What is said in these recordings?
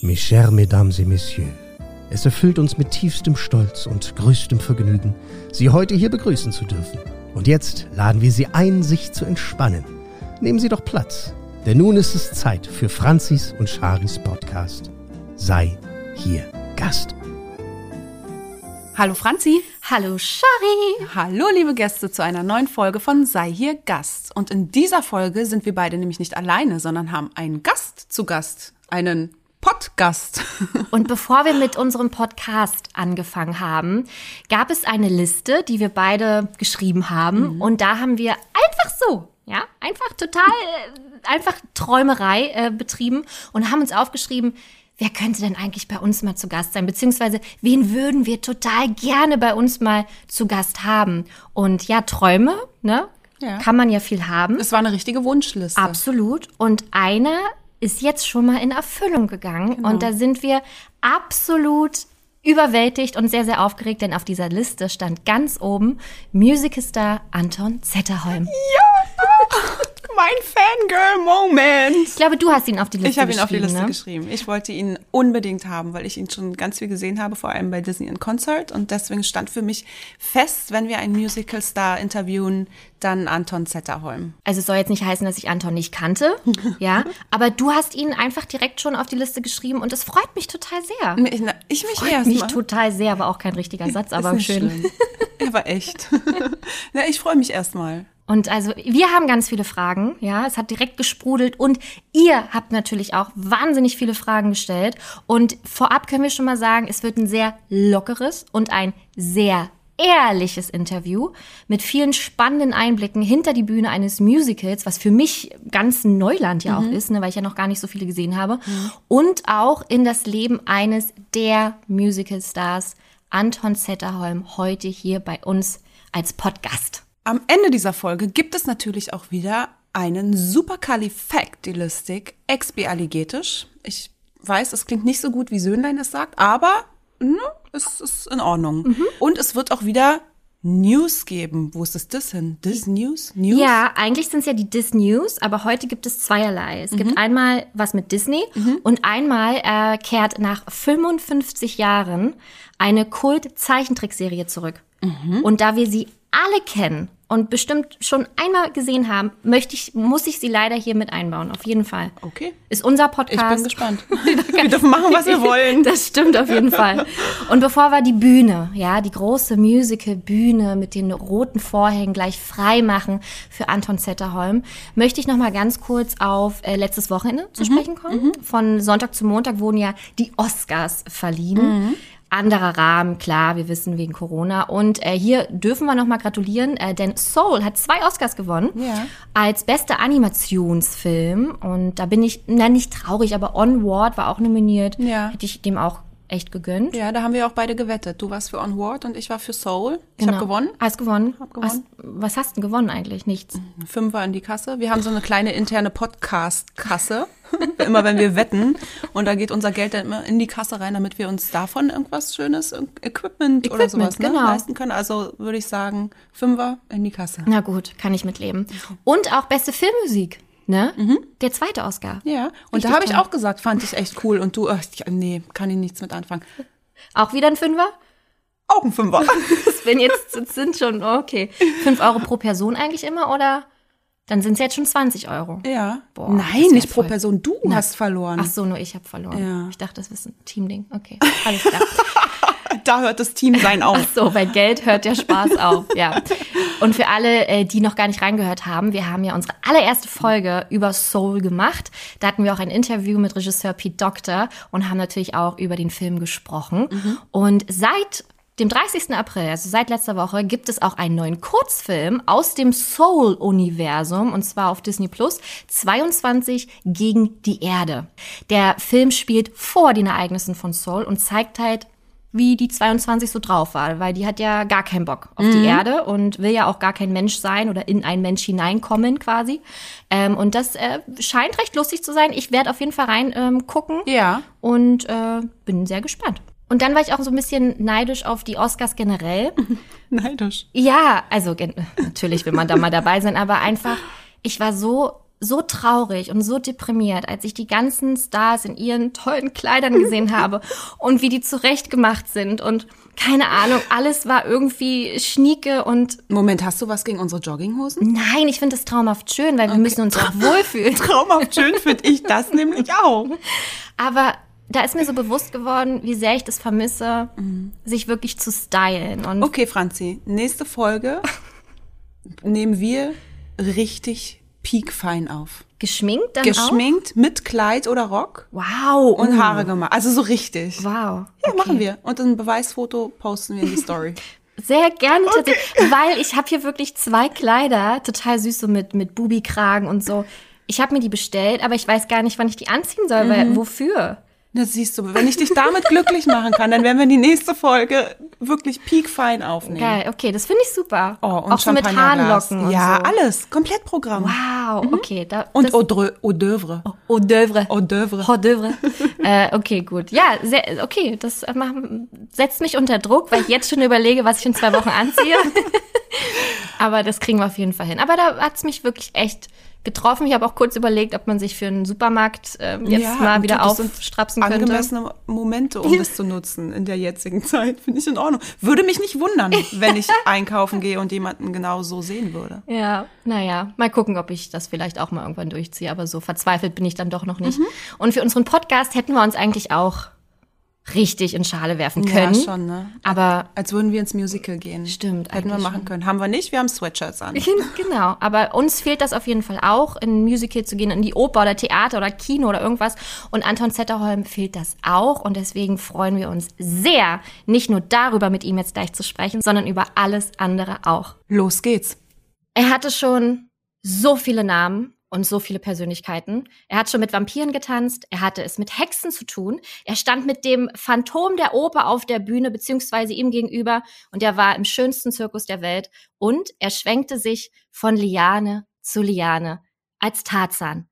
Mes chers Mesdames et Messieurs, es erfüllt uns mit tiefstem Stolz und größtem Vergnügen, Sie heute hier begrüßen zu dürfen. Und jetzt laden wir Sie ein, sich zu entspannen. Nehmen Sie doch Platz, denn nun ist es Zeit für Franzis und Charis Podcast. Sei hier Gast. Hallo Franzi. Hallo Shari. Hallo liebe Gäste zu einer neuen Folge von Sei hier Gast. Und in dieser Folge sind wir beide nämlich nicht alleine, sondern haben einen Gast zu Gast. Einen Podcast. Und bevor wir mit unserem Podcast angefangen haben, gab es eine Liste, die wir beide geschrieben haben. Mhm. Und da haben wir einfach so, ja, einfach total, äh, einfach Träumerei äh, betrieben und haben uns aufgeschrieben, wer könnte denn eigentlich bei uns mal zu Gast sein? Beziehungsweise, wen würden wir total gerne bei uns mal zu Gast haben? Und ja, Träume, ne? Ja. Kann man ja viel haben. Es war eine richtige Wunschliste. Absolut. Und eine ist jetzt schon mal in Erfüllung gegangen. Genau. Und da sind wir absolut überwältigt und sehr, sehr aufgeregt, denn auf dieser Liste stand ganz oben Musicalstar Anton Zetterholm. Ja! Mein Fangirl-Moment. Ich glaube, du hast ihn auf die Liste geschrieben. Ich habe ihn auf die Liste ne? geschrieben. Ich wollte ihn unbedingt haben, weil ich ihn schon ganz viel gesehen habe, vor allem bei Disney in Concert. Und deswegen stand für mich fest, wenn wir einen Musical-Star interviewen, dann Anton Zetterholm. Also es soll jetzt nicht heißen, dass ich Anton nicht kannte, ja, aber du hast ihn einfach direkt schon auf die Liste geschrieben und es freut mich total sehr. Ich, ich mich freut erst mich mal. total sehr, war auch kein richtiger Satz, aber schön. Schlimm. Er war echt. ja, ich freue mich erstmal. Und also wir haben ganz viele Fragen, ja, es hat direkt gesprudelt und ihr habt natürlich auch wahnsinnig viele Fragen gestellt und vorab können wir schon mal sagen, es wird ein sehr lockeres und ein sehr ehrliches Interview mit vielen spannenden Einblicken hinter die Bühne eines Musicals, was für mich ganz Neuland ja mhm. auch ist, ne, weil ich ja noch gar nicht so viele gesehen habe, mhm. und auch in das Leben eines der Musicalstars, Anton Zetterholm, heute hier bei uns als Podcast. Am Ende dieser Folge gibt es natürlich auch wieder einen Superkalifaktilistik expialigetisch. Ich weiß, es klingt nicht so gut, wie Söhnlein es sagt, aber ne, es ist in Ordnung. Mhm. Und es wird auch wieder News geben. Wo ist das Dis hin? Dis News? News? Ja, eigentlich sind es ja die Dis News, aber heute gibt es zweierlei. Es mhm. gibt einmal was mit Disney mhm. und einmal äh, kehrt nach 55 Jahren eine Kult-Zeichentrickserie zurück. Mhm. Und da wir sie alle kennen und bestimmt schon einmal gesehen haben, möchte ich, muss ich sie leider hier mit einbauen. Auf jeden Fall. Okay. Ist unser Podcast. Ich bin gespannt. wir dürfen machen, was wir wollen. Das stimmt auf jeden Fall. Und bevor wir die Bühne, ja, die große Musical-Bühne mit den roten Vorhängen gleich frei machen für Anton Zetterholm, möchte ich noch mal ganz kurz auf äh, letztes Wochenende zu mhm. sprechen kommen. Mhm. Von Sonntag zu Montag wurden ja die Oscars verliehen. Mhm anderer Rahmen, klar, wir wissen wegen Corona. Und äh, hier dürfen wir nochmal gratulieren, äh, denn Soul hat zwei Oscars gewonnen ja. als bester Animationsfilm. Und da bin ich, na nicht traurig, aber Onward war auch nominiert. Ja. Hätte ich dem auch echt gegönnt. Ja, da haben wir auch beide gewettet. Du warst für Onward und ich war für Soul. Ich genau. habe gewonnen. Hast gewonnen. Hab gewonnen. Hast, was hast du gewonnen eigentlich? Nichts. Fünfer in die Kasse. Wir haben so eine kleine interne Podcast-Kasse. immer wenn wir wetten. Und da geht unser Geld dann immer in die Kasse rein, damit wir uns davon irgendwas Schönes, Equipment, Equipment oder sowas ne, genau. leisten können. Also würde ich sagen, Fünfer in die Kasse. Na gut, kann ich mitleben. Und auch beste Filmmusik ne? Mhm. Der zweite Oscar. Ja, und Richtig da habe ich auch gesagt, fand ich echt cool. Und du, ach, nee, kann ich nichts mit anfangen. Auch wieder ein Fünfer? Auch ein Fünfer. das bin jetzt, das sind schon, okay. Fünf Euro pro Person eigentlich immer, oder? Dann sind es jetzt schon 20 Euro. Ja. Boah, Nein, nicht pro Person. Du Na, hast verloren. Ach so, nur ich habe verloren. Ja. Ich dachte, das ist ein Teamding. Okay, alles klar. da hört das Team sein auf. Ach so, bei Geld hört der Spaß auf, ja. Und für alle, äh, die noch gar nicht reingehört haben, wir haben ja unsere allererste Folge über Soul gemacht. Da hatten wir auch ein Interview mit Regisseur Pete Doctor und haben natürlich auch über den Film gesprochen. Mhm. Und seit dem 30. April, also seit letzter Woche, gibt es auch einen neuen Kurzfilm aus dem Soul-Universum und zwar auf Disney Plus 22 gegen die Erde. Der Film spielt vor den Ereignissen von Soul und zeigt halt wie die 22 so drauf war, weil die hat ja gar keinen Bock auf mhm. die Erde und will ja auch gar kein Mensch sein oder in ein Mensch hineinkommen quasi. Ähm, und das äh, scheint recht lustig zu sein. Ich werde auf jeden Fall rein ähm, gucken. Ja. Und äh, bin sehr gespannt. Und dann war ich auch so ein bisschen neidisch auf die Oscars generell. neidisch? Ja, also natürlich will man da mal dabei sein, aber einfach, ich war so so traurig und so deprimiert, als ich die ganzen Stars in ihren tollen Kleidern gesehen habe und wie die zurechtgemacht sind und keine Ahnung, alles war irgendwie schnieke und Moment, hast du was gegen unsere Jogginghosen? nein, ich finde das traumhaft schön, weil wir müssen uns auch wohlfühlen. Traumhaft schön finde ich das nämlich auch. Aber da ist mir so bewusst geworden, wie sehr ich das vermisse, sich wirklich zu stylen und Okay, Franzi, nächste Folge nehmen wir richtig piekfein auf. geschminkt dann Geschminkt mit Kleid oder Rock auch. Wow. und uh, Haare gemacht. Also so richtig. Wow. Ja, okay. machen wir. Und ein Beweisfoto posten wir in die Story. Sehr gerne tatsächlich, weil ich habe hier wirklich zwei Kleider, total süß, so mit, mit Bubi-Kragen und so. Ich habe mir die bestellt, aber ich weiß gar nicht, wann ich die anziehen soll, Mhm. weil wofür? Das siehst du, wenn ich dich damit glücklich machen kann, dann werden wir die nächste Folge wirklich piekfein aufnehmen. Geil, okay, das finde ich super. Oh, und Auch so mit. Haarlocken und Ja, so. alles. Komplettprogramm. Wow, okay. Da, Und das, Hors d'oeuvre. Hors d'oeuvre. Hors d'oeuvre. Hors d'oeuvre. Äh, okay, gut. Ja, sehr, okay, das macht, setzt mich unter Druck, weil ich jetzt schon überlege, was ich in zwei Wochen anziehe. Aber das kriegen wir auf jeden Fall hin. Aber da hat's mich wirklich echt getroffen. Ich habe auch kurz überlegt, ob man sich für einen Supermarkt ähm, jetzt Ja, mal wieder aufstrapsen könnte. Angemessene Momente, um das zu nutzen in der jetzigen Zeit, finde ich in Ordnung. Würde mich nicht wundern, wenn ich einkaufen gehe und jemanden genau so sehen würde. Ja, naja, mal gucken, ob ich das vielleicht auch mal irgendwann durchziehe. Aber so verzweifelt bin ich dann doch noch Mhm. nicht. Und für unseren Podcast hätten wir uns eigentlich auch richtig in Schale werfen können. Ja, schon, ne? Aber Als würden wir ins Musical gehen. Stimmt, Hätten wir machen können. Haben wir nicht, wir haben Sweatshirts an. genau, aber uns fehlt das auf jeden Fall auch, in ein Musical zu gehen, in die Oper oder Theater oder Kino oder irgendwas. Und Anton Zetterholm fehlt das auch. Und deswegen freuen wir uns sehr, nicht nur darüber mit ihm jetzt gleich zu sprechen, sondern über alles andere auch. Los geht's. Er hatte schon so viele Namen und so viele Persönlichkeiten. Er hat schon mit Vampiren getanzt, er hatte es mit Hexen zu tun, er stand mit dem Phantom der Oper auf der Bühne, beziehungsweise ihm gegenüber, und er war im schönsten Zirkus der Welt, und er schwenkte sich von Liane zu Liane als Tarzan.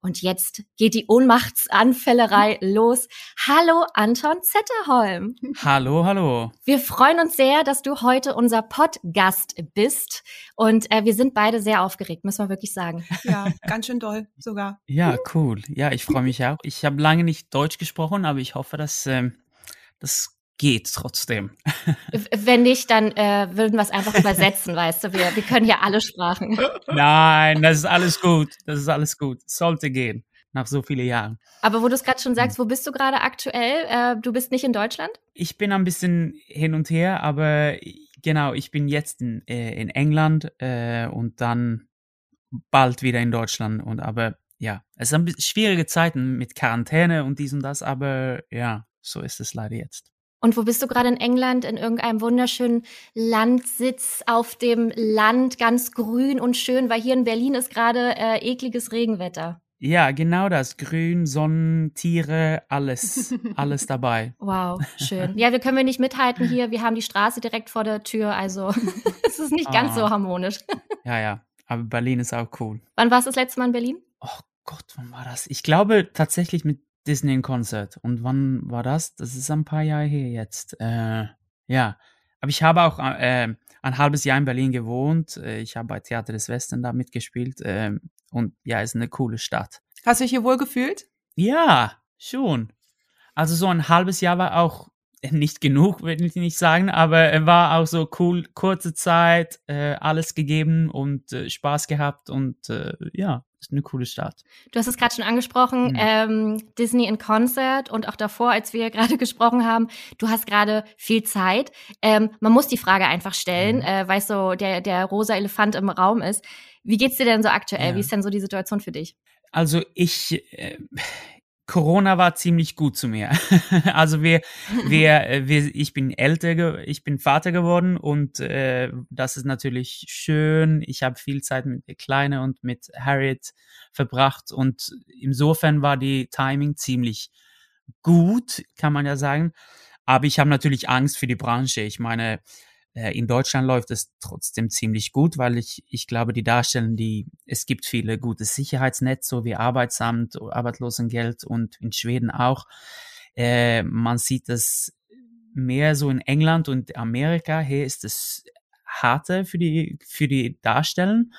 Und jetzt geht die Ohnmachtsanfällerei los. Hallo Anton Zetterholm. Hallo, hallo. Wir freuen uns sehr, dass du heute unser Podcast bist. Und äh, wir sind beide sehr aufgeregt, müssen wir wirklich sagen. Ja, ganz schön doll sogar. Ja, cool. Ja, ich freue mich auch. Ich habe lange nicht Deutsch gesprochen, aber ich hoffe, dass ähm, das geht trotzdem. Wenn nicht, dann äh, würden wir es einfach übersetzen, weißt du. Wir, wir können ja alle Sprachen. Nein, das ist alles gut. Das ist alles gut. Sollte gehen. Nach so vielen Jahren. Aber wo du es gerade schon sagst, wo bist du gerade aktuell? Äh, du bist nicht in Deutschland? Ich bin ein bisschen hin und her, aber genau, ich bin jetzt in, äh, in England äh, und dann bald wieder in Deutschland. Und aber ja, es sind schwierige Zeiten mit Quarantäne und dies und das, aber ja, so ist es leider jetzt. Und wo bist du gerade in England? In irgendeinem wunderschönen Landsitz auf dem Land, ganz grün und schön, weil hier in Berlin ist gerade äh, ekliges Regenwetter. Ja, genau das. Grün, Sonnen, Tiere, alles, alles dabei. Wow, schön. Ja, wir können wir nicht mithalten hier. Wir haben die Straße direkt vor der Tür, also es ist nicht ganz Ah. so harmonisch. Ja, ja. Aber Berlin ist auch cool. Wann warst du das letzte Mal in Berlin? Oh Gott, wann war das? Ich glaube tatsächlich mit Disney in Konzert. Und wann war das? Das ist ein paar Jahre her jetzt. Äh, ja. Aber ich habe auch äh, ein halbes Jahr in Berlin gewohnt. Äh, Ich habe bei Theater des Westen da mitgespielt. ähm, und ja, ist eine coole Stadt. Hast du dich hier wohl gefühlt? Ja, schon. Also so ein halbes Jahr war auch nicht genug, will ich nicht sagen, aber er war auch so cool, kurze Zeit, äh, alles gegeben und äh, Spaß gehabt und äh, ja, ist eine coole Stadt. Du hast es gerade schon angesprochen, Mhm. ähm, Disney in Concert und auch davor, als wir gerade gesprochen haben, du hast gerade viel Zeit. Ähm, man muss die Frage einfach stellen, Mhm. äh, weil so der, der rosa Elefant im Raum ist. Wie geht's dir denn so aktuell? Ja. Wie ist denn so die Situation für dich? Also ich, äh, Corona war ziemlich gut zu mir. also wir, wir, wir, ich bin älter, ich bin Vater geworden und äh, das ist natürlich schön. Ich habe viel Zeit mit der Kleine und mit Harriet verbracht und insofern war die Timing ziemlich gut, kann man ja sagen. Aber ich habe natürlich Angst für die Branche. Ich meine, in Deutschland läuft es trotzdem ziemlich gut, weil ich, ich glaube, die Darstellen, die, es gibt viele gute Sicherheitsnetze, so wie Arbeitsamt, Arbeitslosengeld und in Schweden auch. Äh, man sieht es mehr so in England und Amerika. Hier ist es harter für die, für die Darstellen.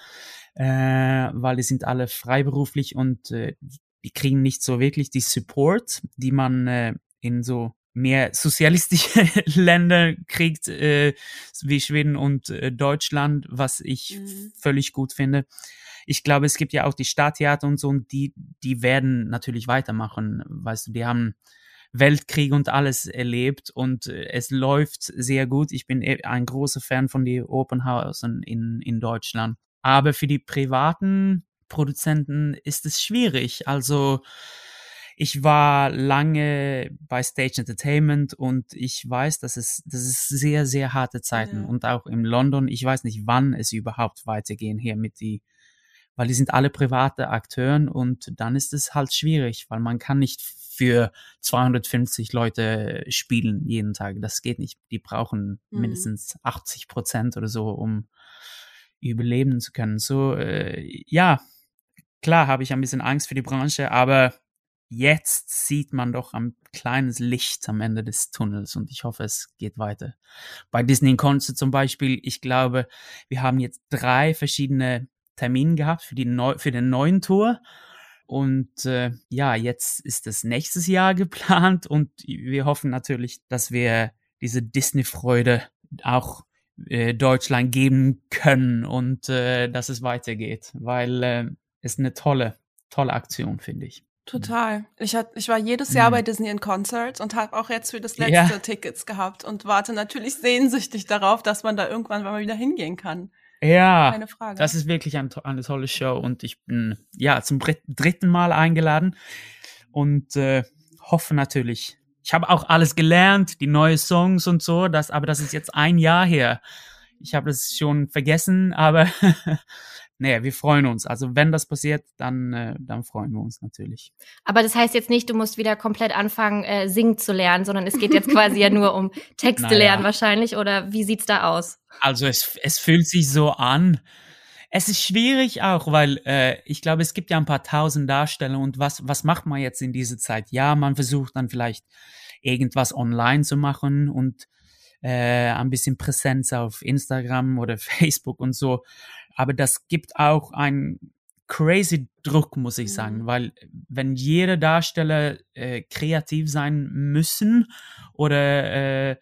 äh, weil die sind alle freiberuflich und äh, die kriegen nicht so wirklich die Support, die man äh, in so mehr sozialistische Länder kriegt, äh, wie Schweden und äh, Deutschland, was ich mhm. völlig gut finde. Ich glaube, es gibt ja auch die Stadttheater und so, und die, die werden natürlich weitermachen. Weißt du, die haben Weltkrieg und alles erlebt und äh, es läuft sehr gut. Ich bin e, ein großer Fan von den Opernhausen in, in Deutschland. Aber für die privaten Produzenten ist es schwierig. Also, ich war lange bei Stage Entertainment und ich weiß, dass es, das ist sehr, sehr harte Zeiten. Ja. Und auch in London, ich weiß nicht, wann es überhaupt weitergehen hier mit die, weil die sind alle private Akteuren und dann ist es halt schwierig, weil man kann nicht für 250 Leute spielen jeden Tag. Das geht nicht. Die brauchen mhm. mindestens 80 Prozent oder so, um überleben zu können. So, äh, ja, klar habe ich ein bisschen Angst für die Branche, aber jetzt sieht man doch ein kleines Licht am Ende des Tunnels und ich hoffe, es geht weiter. Bei Disney Concert zum Beispiel, ich glaube, wir haben jetzt drei verschiedene Termine gehabt für, die Neu für den neuen Tour. Und äh, ja, jetzt ist das nächstes Jahr geplant und wir hoffen natürlich, dass wir diese Disney-Freude auch äh, Deutschland geben können und äh, dass es weitergeht, weil äh, es eine tolle, tolle Aktion, finde ich. Total. Ich, hat, ich war jedes Jahr mhm. bei Disney in Concerts und habe auch jetzt für das letzte ja. Tickets gehabt und warte natürlich sehnsüchtig darauf, dass man da irgendwann mal wieder hingehen kann. Ja, Keine Frage. das ist wirklich ein, eine tolle Show und ich bin ja zum dritten Mal eingeladen und äh, hoffe natürlich. Ich habe auch alles gelernt, die neuen Songs und so, das, aber das ist jetzt ein Jahr her. Ich habe das schon vergessen, aber naja, wir freuen uns. Also wenn das passiert, dann, äh, dann freuen wir uns natürlich. Aber das heißt jetzt nicht, du musst wieder komplett anfangen, äh, singen zu lernen, sondern es geht jetzt quasi ja nur um Texte naja. lernen wahrscheinlich. Oder wie sieht's da aus? Also es, es fühlt sich so an. Es ist schwierig auch, weil äh, ich glaube, es gibt ja ein paar tausend Darsteller und was, was macht man jetzt in dieser Zeit? Ja, man versucht dann vielleicht irgendwas online zu machen und äh, ein bisschen Präsenz auf Instagram oder Facebook und so. Aber das gibt auch einen crazy Druck, muss ich sagen, mhm. weil wenn jeder Darsteller äh, kreativ sein müssen oder äh,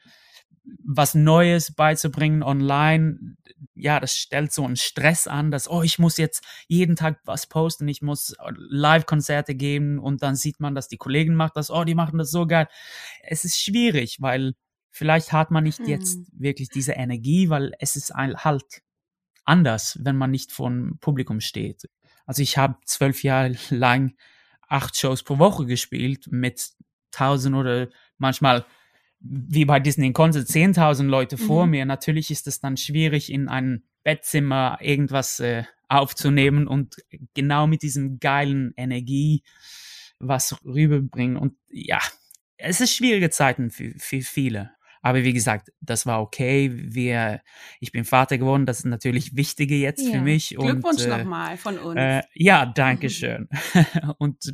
was Neues beizubringen online, ja, das stellt so einen Stress an, dass, oh, ich muss jetzt jeden Tag was posten, ich muss Live-Konzerte geben und dann sieht man, dass die Kollegen machen das, oh, die machen das so geil. Es ist schwierig, weil vielleicht hat man nicht hm. jetzt wirklich diese Energie, weil es ist halt anders, wenn man nicht vom Publikum steht. Also ich habe zwölf Jahre lang acht Shows pro Woche gespielt mit tausend oder manchmal wie bei Disney Concert zehntausend Leute vor mhm. mir. Natürlich ist es dann schwierig, in ein Bettzimmer irgendwas äh, aufzunehmen und genau mit diesem geilen Energie was rüberbringen. Und ja, es ist schwierige Zeiten für, für viele. Aber wie gesagt, das war okay. Wir, ich bin Vater geworden, das ist natürlich wichtiger jetzt ja. für mich. Glückwunsch äh, nochmal von uns. Äh, ja, danke schön. und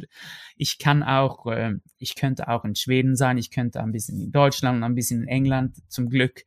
ich kann auch, äh, ich könnte auch in Schweden sein, ich könnte ein bisschen in Deutschland und ein bisschen in England, zum Glück,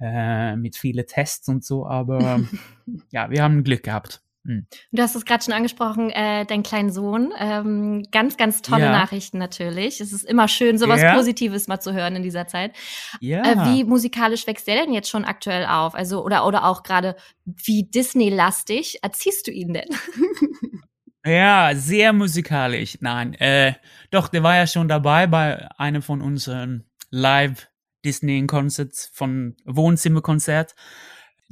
äh, mit vielen Tests und so. Aber ja, wir haben Glück gehabt. Hm. Du hast es gerade schon angesprochen, äh, dein kleinen Sohn. Ähm, ganz, ganz tolle ja. Nachrichten natürlich. Es ist immer schön, sowas ja. Positives mal zu hören in dieser Zeit. Ja. Äh, wie musikalisch wächst der denn jetzt schon aktuell auf? Also, oder, oder auch gerade wie Disney-lastig erziehst du ihn denn? Ja, sehr musikalisch. Nein, äh, doch, der war ja schon dabei bei einem von unseren Live Disney Concerts von Wohnzimmerkonzert.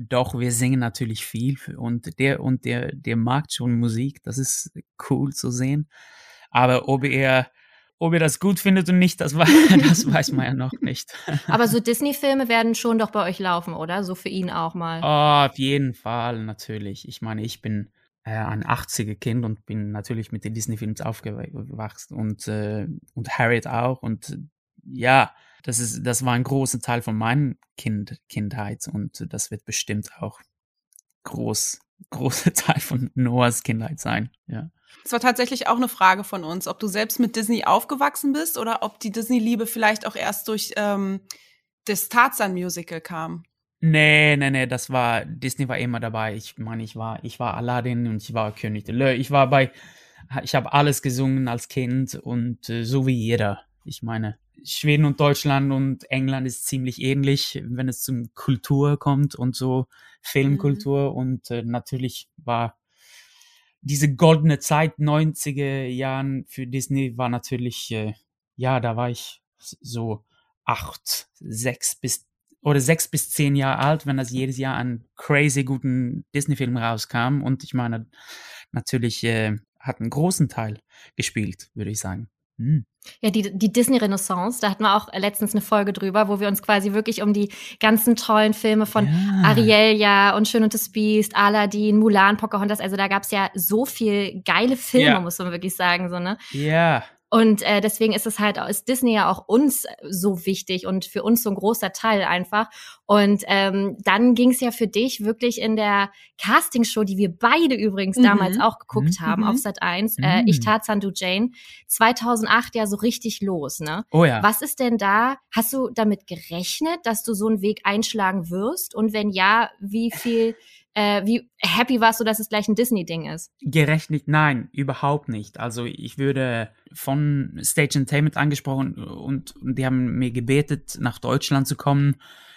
Doch, wir singen natürlich viel und der und der, der mag schon Musik. Das ist cool zu sehen. Aber ob er, ob er das gut findet und nicht, das, das weiß man ja noch nicht. Aber so Disney-Filme werden schon doch bei euch laufen, oder? So für ihn auch mal. Oh, auf jeden Fall, natürlich. Ich meine, ich bin äh, ein 80er-Kind und bin natürlich mit den Disney-Films aufgewachsen und, äh, und Harriet auch. Und ja, das ist, das war ein großer Teil von meinem kind, Kindheit und das wird bestimmt auch groß, großer Teil von Noahs Kindheit sein, ja. Es war tatsächlich auch eine Frage von uns, ob du selbst mit Disney aufgewachsen bist oder ob die Disney-Liebe vielleicht auch erst durch ähm, das Tarzan-Musical kam. Nee, nee, nee, das war, Disney war immer dabei. Ich meine, ich war, ich war Aladdin und ich war König der Löwen. Ich war bei, ich habe alles gesungen als Kind und äh, so wie jeder. Ich meine, Schweden und Deutschland und England ist ziemlich ähnlich, wenn es zum Kultur kommt und so Filmkultur. Mhm. Und äh, natürlich war diese goldene Zeit 90er Jahren für Disney war natürlich, äh, ja, da war ich so acht, sechs bis oder sechs bis zehn Jahre alt, wenn das jedes Jahr ein crazy guten Disney-Film rauskam. Und ich meine, natürlich äh, hat einen großen Teil gespielt, würde ich sagen. Hm. Ja, die, die Disney-Renaissance, da hatten wir auch letztens eine Folge drüber, wo wir uns quasi wirklich um die ganzen tollen Filme von ja. Ariel ja und Schön und das Biest, Aladdin, Mulan, Pocahontas, also da gab's ja so viel geile Filme, ja. muss man wirklich sagen, so, ne? Ja. Und äh, deswegen ist es halt, ist Disney ja auch uns so wichtig und für uns so ein großer Teil einfach. Und ähm, dann ging es ja für dich wirklich in der Castingshow, die wir beide übrigens mhm. damals auch geguckt mhm. haben auf Sat 1, mhm. äh, Ich Tarzan, du Jane, 2008 ja so richtig los, ne? Oh ja. Was ist denn da, hast du damit gerechnet, dass du so einen Weg einschlagen wirst? Und wenn ja, wie viel äh, wie happy warst du, dass es gleich ein Disney-Ding ist? Gerechnet, nein, überhaupt nicht. Also ich würde von Stage Entertainment angesprochen und, und die haben mir gebetet, nach Deutschland zu kommen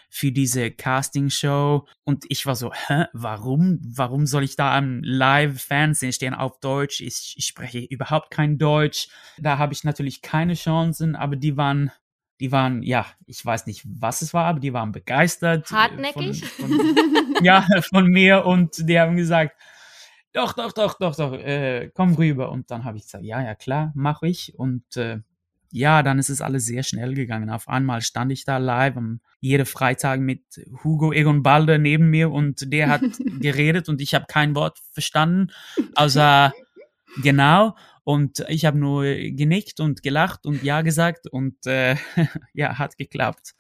für diese Casting-Show. Und ich war so, hä, warum? Warum soll ich da am Live-Fernsehen stehen auf Deutsch? Ich, ich spreche überhaupt kein Deutsch. Da habe ich natürlich keine Chancen, aber die waren die waren, ja, ich weiß nicht, was es war, aber die waren begeistert. Äh, Hartnäckig? Von, von, ja, von mir und die haben gesagt, doch, doch, doch, doch, doch, äh, komm rüber. Und dann habe ich gesagt, ja, ja, klar, mache ich. Und äh, ja, dann ist es alles sehr schnell gegangen. Auf einmal stand ich da live am jede Freitag mit Hugo Egon Balder neben mir und der hat geredet und ich habe kein Wort verstanden, außer genau. Und ich habe nur genickt und gelacht und ja gesagt und äh, ja, hat geklappt.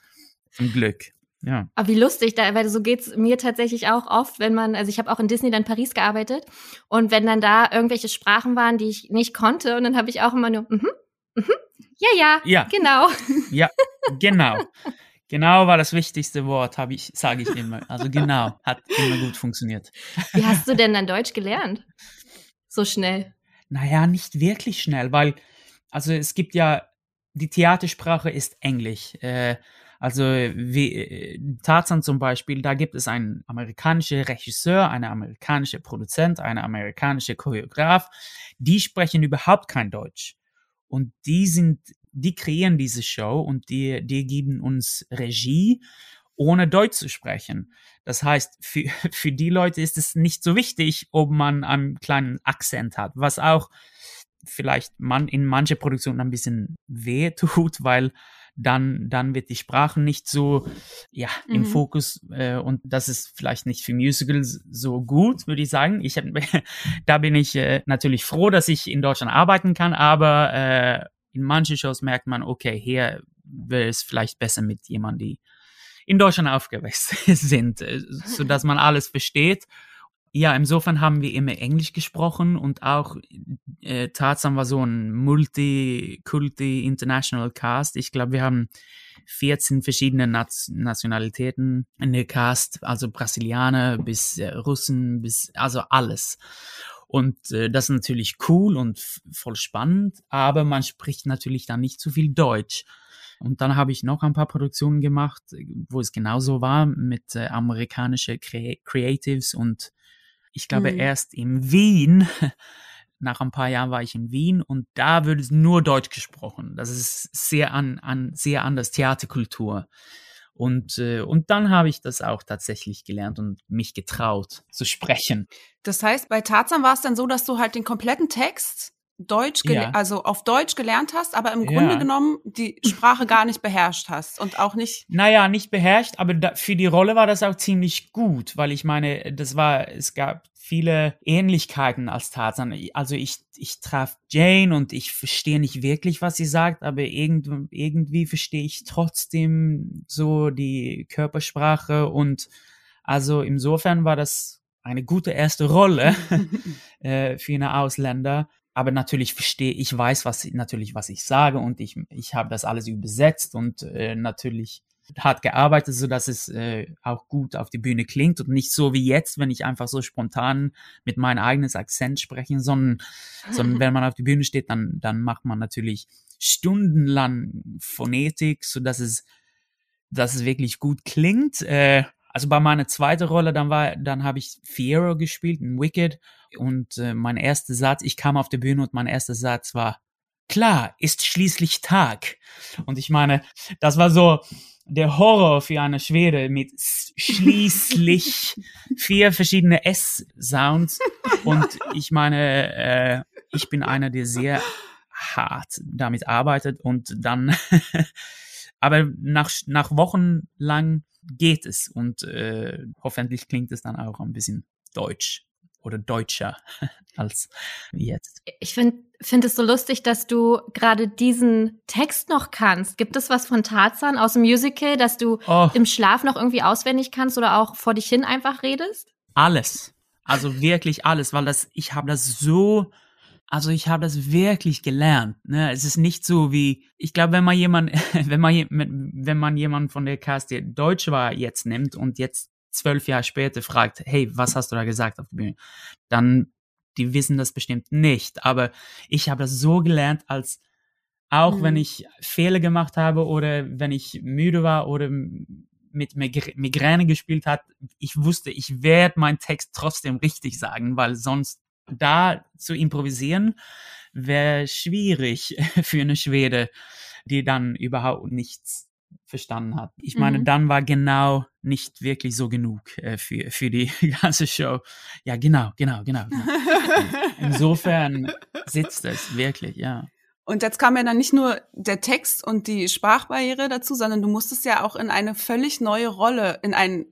Zum Glück. Ja. Aber wie lustig, da, weil so geht's mir tatsächlich auch oft, wenn man, also ich habe auch in Disneyland Paris gearbeitet und wenn dann da irgendwelche Sprachen waren, die ich nicht konnte, und dann habe ich auch immer nur, mhm, mhm, ja, ja, ja, genau. Ja, genau. Genau war das wichtigste Wort, habe ich, sage ich immer. Also genau, hat immer gut funktioniert. Wie hast du denn dann Deutsch gelernt? So schnell. Naja, nicht wirklich schnell, weil, also es gibt ja, die Theatersprache ist Englisch. Äh, also wie äh, Tarzan zum Beispiel, da gibt es einen amerikanischen Regisseur, einen amerikanischen Produzent, einen amerikanischen Choreograf, die sprechen überhaupt kein Deutsch. Und die sind, die kreieren diese Show und die, die geben uns Regie, ohne Deutsch zu sprechen. Das heißt, für, für die Leute ist es nicht so wichtig, ob man einen kleinen Akzent hat, was auch vielleicht man in manche Produktionen ein bisschen weh tut, weil dann, dann wird die Sprache nicht so ja, mhm. im Fokus äh, und das ist vielleicht nicht für Musicals so gut, würde ich sagen. Ich hab, da bin ich äh, natürlich froh, dass ich in Deutschland arbeiten kann, aber äh, in manchen Shows merkt man, okay, hier wäre es vielleicht besser mit jemandem, die in Deutschland aufgewachsen sind, äh, so dass man alles versteht. Ja, insofern haben wir immer Englisch gesprochen und auch äh, Tarzan war so ein Multi-Kulti International Cast. Ich glaube, wir haben 14 verschiedene Naz Nationalitäten in der Cast, also Brasilianer bis äh, Russen bis also alles. Und äh, das ist natürlich cool und voll spannend, aber man spricht natürlich dann nicht zu viel Deutsch. Und dann habe ich noch ein paar Produktionen gemacht, wo es genauso war mit äh, amerikanischen Cre Creatives und ich glaube mhm. erst in Wien, nach ein paar Jahren war ich in Wien und da wird es nur Deutsch gesprochen. Das ist sehr an, an sehr anders Theaterkultur. Und, äh, und dann habe ich das auch tatsächlich gelernt und mich getraut zu sprechen. Das heißt, bei Tarzan war es dann so, dass du halt den kompletten Text Deutsch, ja. also auf Deutsch gelernt hast, aber im Grunde ja. genommen die Sprache gar nicht beherrscht hast und auch nicht. Naja, nicht beherrscht, aber da, für die Rolle war das auch ziemlich gut, weil ich meine, das war, es gab viele Ähnlichkeiten als Tarzan. Also ich, ich traf Jane und ich verstehe nicht wirklich, was sie sagt, aber irgend, irgendwie verstehe ich trotzdem so die Körpersprache und also insofern war das eine gute erste Rolle äh, für eine Ausländer aber natürlich verstehe ich weiß was natürlich was ich sage und ich ich habe das alles übersetzt und äh, natürlich hart gearbeitet, so dass es äh, auch gut auf die Bühne klingt und nicht so wie jetzt, wenn ich einfach so spontan mit meinem eigenen Akzent spreche, sondern, sondern wenn man auf die Bühne steht, dann, dann macht man natürlich stundenlang Phonetik, so dass es, dass es wirklich gut klingt. Äh, also bei meiner zweiten Rolle, dann war, dann habe ich Fiero gespielt in Wicked und äh, mein erster Satz, ich kam auf die Bühne und mein erster Satz war, klar, ist schließlich Tag. Und ich meine, das war so der Horror für eine Schwede mit schließlich vier verschiedene S-Sounds. Und ich meine, äh, ich bin einer, der sehr hart damit arbeitet und dann, aber nach, nach Wochen lang geht es und äh, hoffentlich klingt es dann auch ein bisschen deutsch oder deutscher als jetzt. Ich finde finde es so lustig, dass du gerade diesen Text noch kannst. Gibt es was von Tarzan aus dem Musical, dass du oh. im Schlaf noch irgendwie auswendig kannst oder auch vor dich hin einfach redest? Alles. Also wirklich alles, weil das ich habe das so also ich habe das wirklich gelernt. Ne? Es ist nicht so wie, ich glaube, wenn man jemand, wenn man, wenn man jemanden von der Cast, der Deutsch war, jetzt nimmt und jetzt zwölf Jahre später fragt, hey, was hast du da gesagt auf der Bühne? Dann, die wissen das bestimmt nicht. Aber ich habe das so gelernt, als auch mhm. wenn ich Fehler gemacht habe oder wenn ich müde war oder mit Migräne gespielt hat, ich wusste, ich werde meinen Text trotzdem richtig sagen, weil sonst da zu improvisieren wäre schwierig für eine Schwede, die dann überhaupt nichts verstanden hat. Ich meine, mhm. dann war genau nicht wirklich so genug äh, für, für die ganze Show. Ja, genau, genau, genau. genau. Insofern sitzt es wirklich, ja. Und jetzt kam ja dann nicht nur der Text und die Sprachbarriere dazu, sondern du musstest ja auch in eine völlig neue Rolle, in ein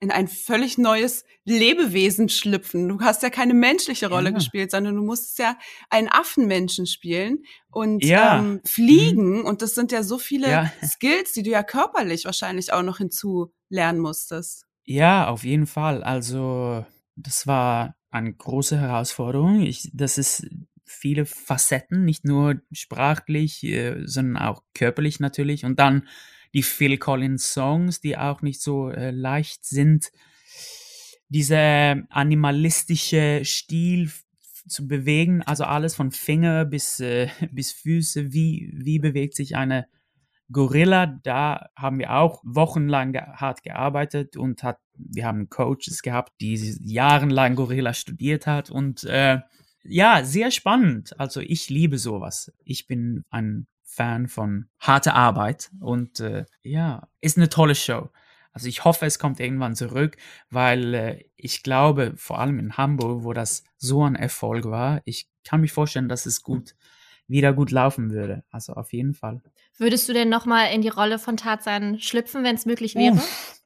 in ein völlig neues Lebewesen schlüpfen. Du hast ja keine menschliche Rolle ja. gespielt, sondern du musstest ja einen Affenmenschen spielen und ja. ähm, fliegen. Mhm. Und das sind ja so viele ja. Skills, die du ja körperlich wahrscheinlich auch noch hinzulernen musstest. Ja, auf jeden Fall. Also das war eine große Herausforderung. Ich, das ist viele Facetten, nicht nur sprachlich, äh, sondern auch körperlich natürlich. Und dann die Phil Collins Songs, die auch nicht so äh, leicht sind. Dieser animalistische Stil zu bewegen, also alles von Finger bis, äh, bis Füße, wie, wie bewegt sich eine Gorilla, da haben wir auch wochenlang ge hart gearbeitet und hat, wir haben Coaches gehabt, die jahrelang Gorilla studiert hat und äh, ja, sehr spannend. Also ich liebe sowas. Ich bin ein Fan von harter Arbeit und äh, ja, ist eine tolle Show. Also ich hoffe, es kommt irgendwann zurück, weil äh, ich glaube, vor allem in Hamburg, wo das so ein Erfolg war, ich kann mich vorstellen, dass es gut wieder gut laufen würde. Also auf jeden Fall. Würdest du denn noch mal in die Rolle von Tarzan schlüpfen, wenn es möglich wäre? Uff.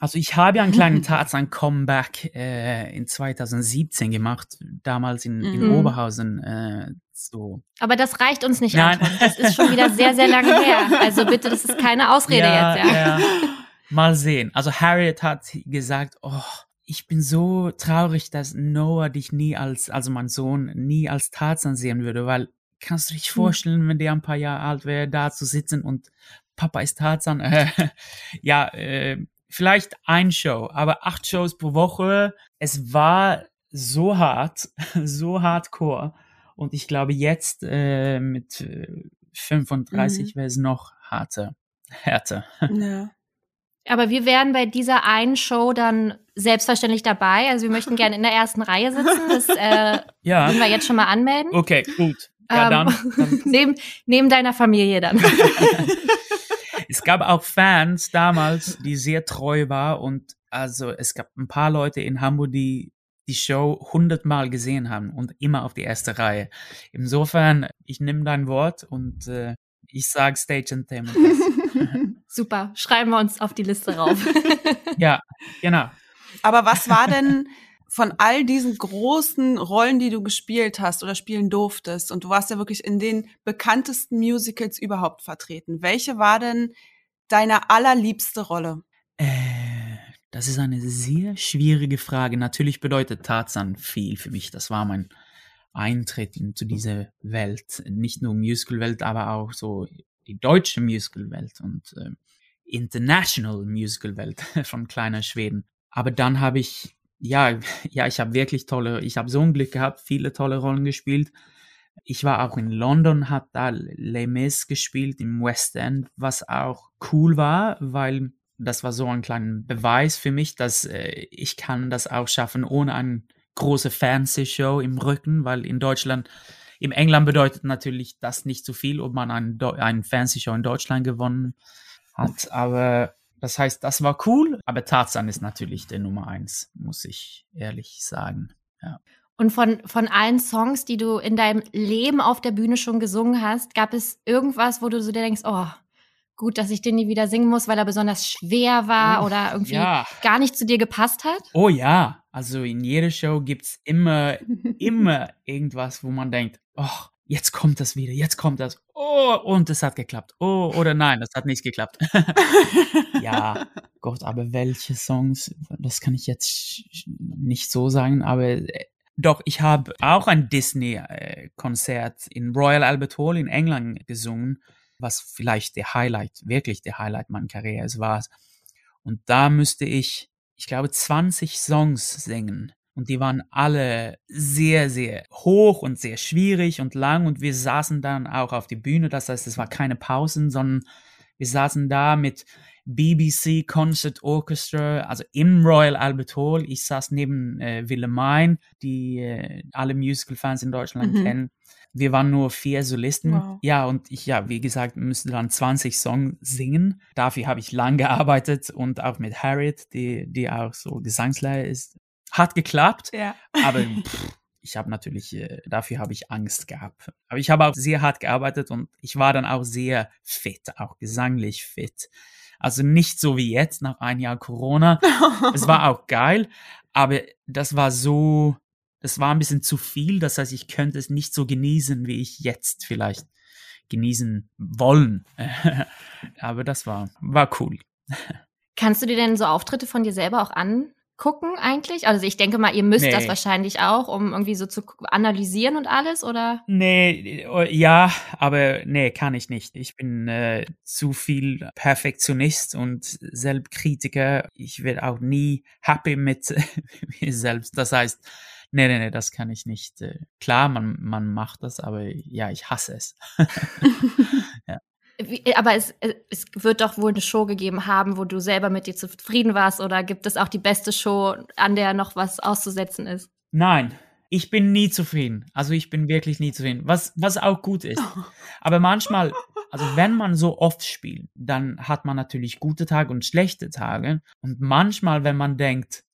Also ich habe ja einen kleinen Tarzan-Comeback äh, in 2017 gemacht, damals in, in mhm. Oberhausen. Äh, so. Aber das reicht uns nicht, Nein. Anton. Das ist schon wieder sehr, sehr lange her. Also bitte, das ist keine Ausrede ja, jetzt. Ja. ja. Mal sehen. Also Harriet hat gesagt, oh, ich bin so traurig, dass Noah dich nie als, also mein Sohn, nie als Tarzan sehen würde, weil kannst du dich hm. vorstellen, wenn der ein paar Jahre alt wäre, da zu sitzen und Papa ist Tarzan. Äh, ja, äh, vielleicht ein Show, aber acht Shows pro Woche. Es war so hart, so hardcore. Und ich glaube, jetzt äh, mit 35 äh, mhm. wäre es noch harter. Härter. Ja. Aber wir wären bei dieser einen Show dann selbstverständlich dabei. Also wir möchten gerne in der ersten Reihe sitzen. Das äh, ja. wir jetzt schon mal anmelden. Okay, gut. Ja, ähm, dann, dann. neben, neben deiner Familie dann. Es gab auch Fans damals, die sehr treu war und also es gab ein paar Leute in Hamburg, die die Show hundertmal gesehen haben und immer auf die erste Reihe. Insofern, ich nehme dein Wort und äh, ich sage Stage Entertainment. Super, schreiben wir uns auf die Liste rauf. ja, genau. Aber was war denn von all diesen großen Rollen, die du gespielt hast oder spielen durftest, und du warst ja wirklich in den bekanntesten Musicals überhaupt vertreten, welche war denn deine allerliebste Rolle? Äh, das ist eine sehr schwierige Frage. Natürlich bedeutet Tarzan viel für mich. Das war mein Eintritt into diese Welt. Nicht nur Musical-Welt, aber auch so die deutsche Musical-Welt. Und äh, International Musical Welt von kleiner Schweden. Aber dann habe ich, ja, ja, ich habe wirklich tolle, ich habe so ein Glück gehabt, viele tolle Rollen gespielt. Ich war auch in London, habe da Les Mis gespielt im West End, was auch cool war, weil das war so ein kleiner Beweis für mich, dass äh, ich kann das auch schaffen ohne eine große Fernsehshow im Rücken, weil in Deutschland, im England bedeutet natürlich das nicht so viel, ob man einen, einen Fernsehshow in Deutschland gewonnen hat. Aber das heißt, das war cool, aber Tarzan ist natürlich der Nummer eins, muss ich ehrlich sagen. Ja. Und von, von allen Songs, die du in deinem Leben auf der Bühne schon gesungen hast, gab es irgendwas, wo du so dir denkst, oh, gut, dass ich den nie wieder singen muss, weil er besonders schwer war oder irgendwie ja. gar nicht zu dir gepasst hat? Oh ja, also in jeder Show gibt's immer, immer irgendwas, wo man denkt, oh, jetzt kommt das wieder, jetzt kommt das. Oh, und es hat geklappt. Oh, oder nein, das hat nicht geklappt. ja, Gott, aber welche Songs, das kann ich jetzt nicht so sagen, aber äh, doch, ich habe auch ein Disney-Konzert in Royal Albert Hall in England gesungen, was vielleicht der Highlight, wirklich der Highlight meiner Karriere war. Und da müsste ich, ich glaube, 20 Songs singen. Und die waren alle sehr, sehr hoch und sehr schwierig und lang. Und wir saßen dann auch auf die Bühne. Das heißt, es war keine Pausen, sondern wir saßen da mit BBC Concert Orchestra, also im Royal Albert Hall. Ich saß neben äh, Willemijn, die äh, alle Musical-Fans in Deutschland mhm. kennen. Wir waren nur vier Solisten. Wow. Ja, und ich, ja, wie gesagt, musste dann 20 Songs singen. Dafür habe ich lang gearbeitet und auch mit Harriet, die, die auch so Gesangslehrer ist. Hat geklappt, ja. aber pff, ich habe natürlich, äh, dafür habe ich Angst gehabt. Aber ich habe auch sehr hart gearbeitet und ich war dann auch sehr fit, auch gesanglich fit. Also nicht so wie jetzt nach einem Jahr Corona. es war auch geil, aber das war so, das war ein bisschen zu viel. Das heißt, ich könnte es nicht so genießen, wie ich jetzt vielleicht genießen wollen. aber das war, war cool. Kannst du dir denn so Auftritte von dir selber auch an, gucken eigentlich? Also ich denke mal, ihr müsst nee. das wahrscheinlich auch, um irgendwie so zu analysieren und alles, oder? Nee, äh, ja, aber nee, kann ich nicht. Ich bin äh, zu viel Perfektionist und Selbstkritiker. Ich werde auch nie happy mit mir selbst. Das heißt, nee, nee, nee, das kann ich nicht. Äh, klar, man, man macht das, aber ja, ich hasse es. Wie, aber es, es wird doch wohl eine Show gegeben haben, wo du selber mit dir zufrieden warst, oder gibt es auch die beste Show, an der noch was auszusetzen ist? Nein, ich bin nie zufrieden. Also ich bin wirklich nie zufrieden, was, was auch gut ist. Aber manchmal, also wenn man so oft spielt, dann hat man natürlich gute Tage und schlechte Tage. Und manchmal, wenn man denkt,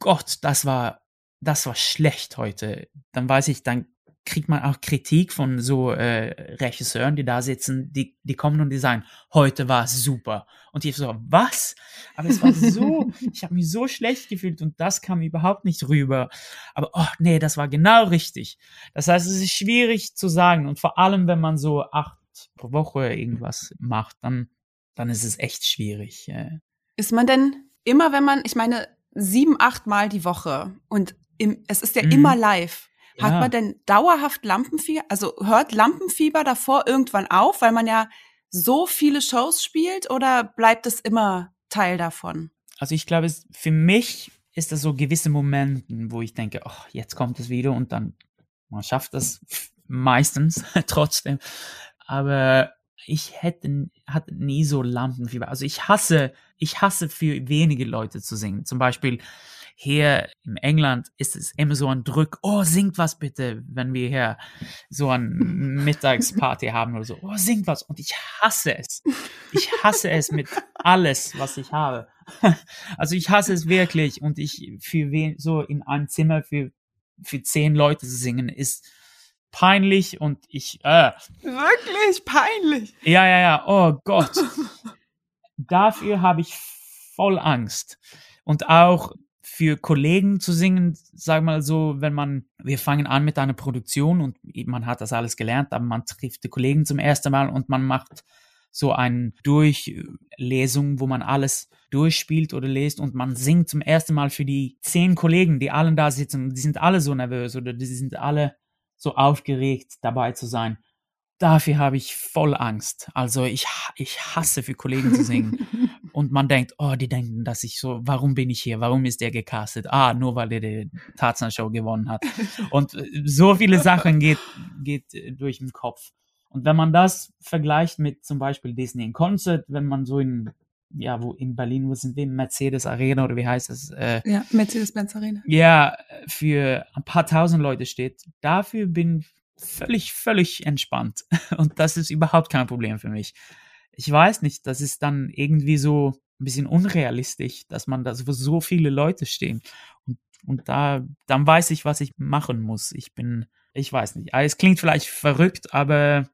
Gott, das war, das war schlecht heute, dann weiß ich, dann kriegt man auch Kritik von so äh, Regisseuren, die da sitzen, die, die kommen und die sagen, heute war es super. Und ich so, was? Aber es war so, ich habe mich so schlecht gefühlt und das kam überhaupt nicht rüber. Aber oh nee, das war genau richtig. Das heißt, es ist schwierig zu sagen und vor allem, wenn man so acht pro Woche irgendwas macht, dann, dann ist es echt schwierig. Ist man denn immer, wenn man, ich meine, sieben, acht Mal die Woche und im, es ist ja mhm. immer live. Ja. Hat man denn dauerhaft Lampenfieber? Also hört Lampenfieber davor irgendwann auf, weil man ja so viele Shows spielt oder bleibt es immer Teil davon? Also ich glaube, für mich ist das so gewisse Momente, wo ich denke, oh, jetzt kommt es wieder und dann man schafft das meistens trotzdem. Aber ich hätte hatte nie so Lampenfieber. Also ich hasse, ich hasse für wenige Leute zu singen. Zum Beispiel hier in England ist es immer so ein Druck, oh, singt was bitte, wenn wir hier so eine Mittagsparty haben oder so, oh, singt was. Und ich hasse es. Ich hasse es mit alles, was ich habe. Also ich hasse es wirklich und ich für wen, so in einem Zimmer für, für zehn Leute zu singen ist peinlich und ich, äh. Wirklich peinlich. Ja, ja, ja, oh Gott. Dafür habe ich voll Angst. Und auch für Kollegen zu singen, sag mal so, wenn man, wir fangen an mit einer Produktion und man hat das alles gelernt, aber man trifft die Kollegen zum ersten Mal und man macht so eine Durchlesung, wo man alles durchspielt oder lest und man singt zum ersten Mal für die zehn Kollegen, die allen da sitzen, die sind alle so nervös oder die sind alle so aufgeregt dabei zu sein. dafür habe ich voll Angst. Also ich, ich hasse für Kollegen zu singen. Und man denkt, oh, die denken, dass ich so, warum bin ich hier? Warum ist der gecastet? Ah, nur weil er die Tarzan-Show gewonnen hat. Und äh, so viele Sachen geht, geht äh, durch den Kopf. Und wenn man das vergleicht mit zum Beispiel Disney in Concert, wenn man so in, ja, wo in Berlin, wo sind wir? Mercedes Arena oder wie heißt das? Äh, ja, Mercedes-Benz Arena. Ja, für ein paar tausend Leute steht. Dafür bin völlig, völlig entspannt. Und das ist überhaupt kein Problem für mich. Ich weiß nicht, das ist dann irgendwie so ein bisschen unrealistisch, dass man da so, so viele Leute stehen. Und, und da, dann weiß ich, was ich machen muss. Ich bin, ich weiß nicht. Es klingt vielleicht verrückt, aber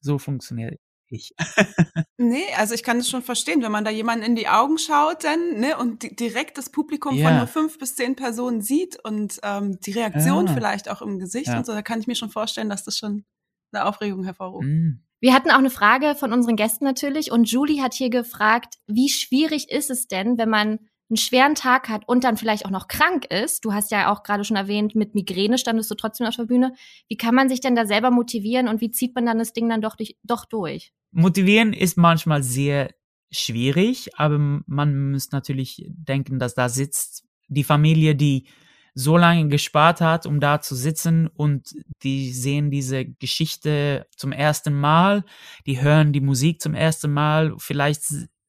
so funktioniert ich. nee, also ich kann es schon verstehen, wenn man da jemanden in die Augen schaut, dann, ne, und direkt das Publikum ja. von nur fünf bis zehn Personen sieht und ähm, die Reaktion ja. vielleicht auch im Gesicht ja. und so, da kann ich mir schon vorstellen, dass das schon eine Aufregung hervorruft. Mm. Wir hatten auch eine Frage von unseren Gästen natürlich und Julie hat hier gefragt, wie schwierig ist es denn, wenn man einen schweren Tag hat und dann vielleicht auch noch krank ist, du hast ja auch gerade schon erwähnt, mit Migräne standest du trotzdem auf der Bühne. Wie kann man sich denn da selber motivieren und wie zieht man dann das Ding dann doch, doch durch? Motivieren ist manchmal sehr schwierig, aber man muss natürlich denken, dass da sitzt die Familie, die so lange gespart hat, um da zu sitzen und die sehen diese Geschichte zum ersten Mal, die hören die Musik zum ersten Mal, vielleicht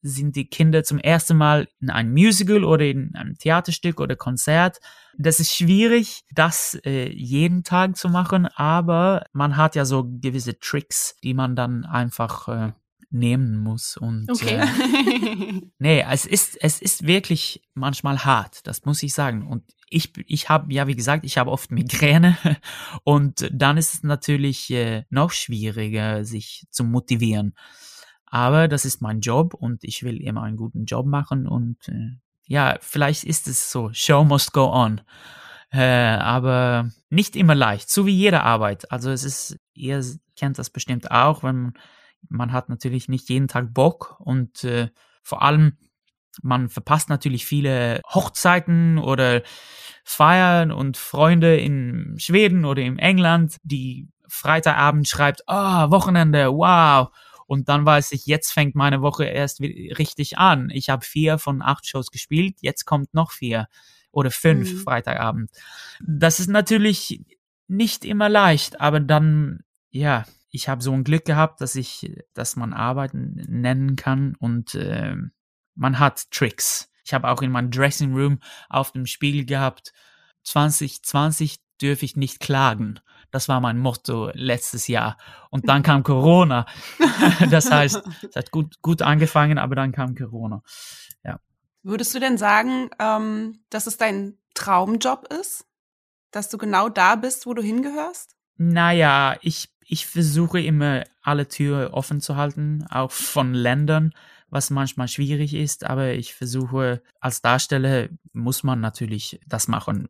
sind die Kinder zum ersten Mal in einem Musical oder in einem Theaterstück oder Konzert. Das ist schwierig, das äh, jeden Tag zu machen, aber man hat ja so gewisse Tricks, die man dann einfach äh, nehmen muss und okay. äh, nee, es ist es ist wirklich manchmal hart, das muss ich sagen und ich ich habe ja wie gesagt, ich habe oft Migräne und dann ist es natürlich äh, noch schwieriger sich zu motivieren. Aber das ist mein Job und ich will immer einen guten Job machen und äh, ja, vielleicht ist es so, Show must go on. Äh, aber nicht immer leicht, so wie jede Arbeit. Also es ist, ihr kennt das bestimmt auch, wenn man hat natürlich nicht jeden Tag Bock und äh, vor allem man verpasst natürlich viele Hochzeiten oder Feiern und Freunde in Schweden oder in England, die Freitagabend schreibt, ah, oh, Wochenende, wow, und dann weiß ich, jetzt fängt meine Woche erst richtig an. Ich habe vier von acht Shows gespielt, jetzt kommt noch vier oder fünf mhm. Freitagabend. Das ist natürlich nicht immer leicht, aber dann, ja, ich habe so ein Glück gehabt, dass ich, dass man Arbeiten nennen kann und äh, man hat Tricks. Ich habe auch in meinem Dressing Room auf dem Spiegel gehabt, 2020 dürfe ich nicht klagen. Das war mein Motto letztes Jahr. Und dann kam Corona. das heißt, es hat gut, gut angefangen, aber dann kam Corona. Ja. Würdest du denn sagen, ähm, dass es dein Traumjob ist? Dass du genau da bist, wo du hingehörst? Naja, ich, ich versuche immer alle Türen offen zu halten, auch von Ländern, was manchmal schwierig ist, aber ich versuche, als Darsteller muss man natürlich das machen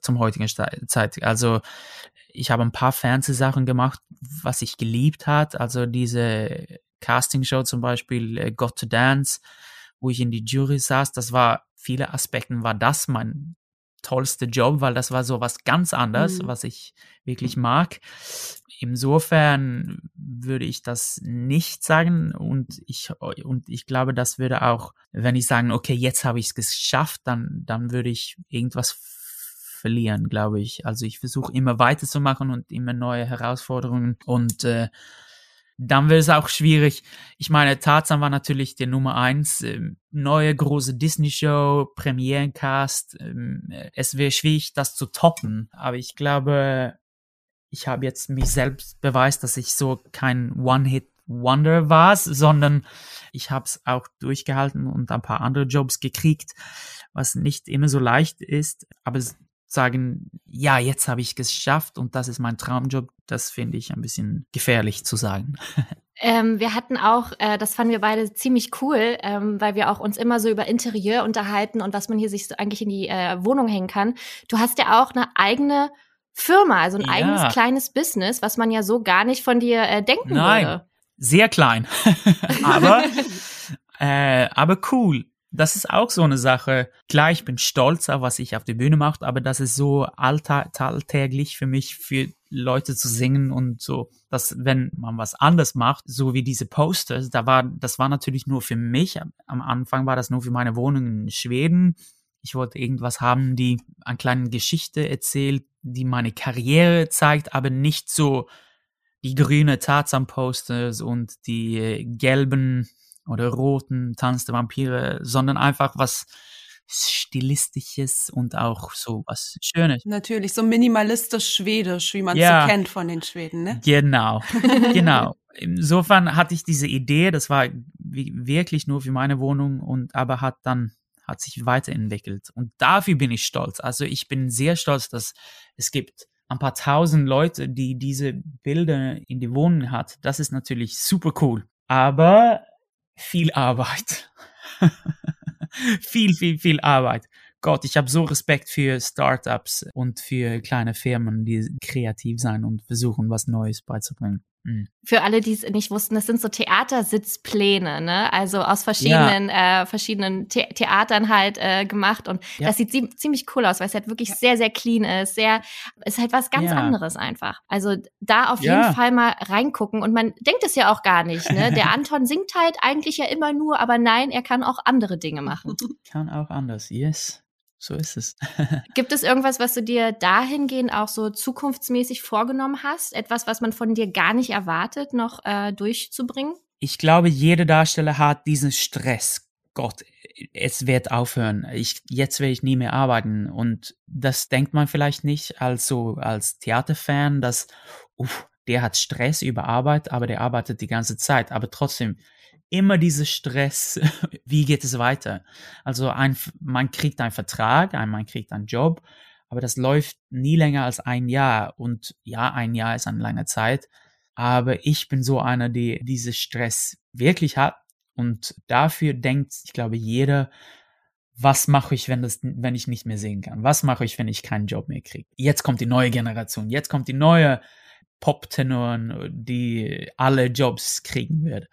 zum heutigen Zeit. Also ich habe ein paar Fernsehsachen gemacht, was ich geliebt hat. Also diese Castingshow zum Beispiel äh, Got to Dance, wo ich in die Jury saß. Das war viele Aspekten war das mein tollste Job, weil das war so was ganz anderes, mhm. was ich wirklich mag. Insofern würde ich das nicht sagen und ich und ich glaube, das würde auch, wenn ich sagen, okay, jetzt habe ich es geschafft, dann dann würde ich irgendwas verlieren, glaube ich. Also ich versuche immer weiterzumachen und immer neue Herausforderungen und äh, dann wird es auch schwierig. Ich meine, Tarzan war natürlich der Nummer eins, äh, neue große Disney-Show, Premierencast. Äh, es wäre schwierig, das zu toppen. Aber ich glaube, ich habe jetzt mich selbst beweist, dass ich so kein One-Hit-Wonder war, sondern ich habe es auch durchgehalten und ein paar andere Jobs gekriegt, was nicht immer so leicht ist. Aber sagen, ja, jetzt habe ich es geschafft und das ist mein Traumjob, das finde ich ein bisschen gefährlich zu sagen. Ähm, wir hatten auch, äh, das fanden wir beide ziemlich cool, ähm, weil wir auch uns immer so über Interieur unterhalten und was man hier sich so eigentlich in die äh, Wohnung hängen kann. Du hast ja auch eine eigene Firma, also ein ja. eigenes kleines Business, was man ja so gar nicht von dir äh, denken Nein, würde. Sehr klein, aber äh, aber cool das ist auch so eine Sache. Klar, ich bin stolz auf was ich auf der Bühne mache, aber das ist so alltäglich für mich, für Leute zu singen und so, dass wenn man was anders macht, so wie diese Posters, da war, das war natürlich nur für mich. Am Anfang war das nur für meine Wohnung in Schweden. Ich wollte irgendwas haben, die eine kleine Geschichte erzählt, die meine Karriere zeigt, aber nicht so die grüne Tarzan-Posters und die äh, gelben oder roten Tanz der Vampire, sondern einfach was Stilistisches und auch so was Schönes. Natürlich, so minimalistisch schwedisch, wie man Ja. so kennt von den Schweden, ne? Genau, genau. Insofern hatte ich diese Idee, das war wirklich nur für meine Wohnung und aber hat dann hat sich weiterentwickelt und dafür bin ich stolz. Also ich bin sehr stolz, dass es gibt ein paar tausend Leute, die diese Bilder in die Wohnung hat. Das ist natürlich super cool, aber viel Arbeit. viel, viel, viel Arbeit. Gott, ich habe so Respekt für Startups und für kleine Firmen, die kreativ sein und versuchen, was Neues beizubringen. Mhm. Für alle, die es nicht wussten, das sind so Theatersitzpläne, ne? Also aus verschiedenen, äh, verschiedenen The Theatern halt äh, gemacht. Und Ja. das sieht zie ziemlich cool aus, weil es halt wirklich sehr, sehr clean ist. Sehr, ist halt was ganz Ja. anderes einfach. Also da auf Ja. jeden Fall mal reingucken. Und man denkt es ja auch gar nicht, ne? Der Anton singt halt eigentlich ja immer nur, aber nein, er kann auch andere Dinge machen. Kann auch anders. Yes. So ist es. Gibt es irgendwas, was du dir dahingehend auch so zukunftsmäßig vorgenommen hast? Etwas, was man von dir gar nicht erwartet, noch äh, durchzubringen? Ich glaube, jeder Darsteller hat diesen Stress. Gott, es wird aufhören. Ich, jetzt werde ich nie mehr arbeiten. Und das denkt man vielleicht nicht als so, als Theaterfan, dass, uff, der hat Stress über Arbeit, aber der arbeitet die ganze Zeit. Aber trotzdem, immer dieser Stress, wie geht es weiter? Also ein, man kriegt einen Vertrag, ein, man kriegt einen Job, aber das läuft nie länger als ein Jahr. Und ja, ein Jahr ist eine lange Zeit. Aber ich bin so einer, die diese Stress wirklich hat. Und dafür denkt, ich glaube, jeder, was mache ich, wenn, das, wenn ich nicht mehr sehen kann? Was mache ich, wenn ich keinen Job mehr kriege? Jetzt kommt die neue Generation, jetzt kommt die neue Pop-Tenoren, die alle Jobs kriegen wird.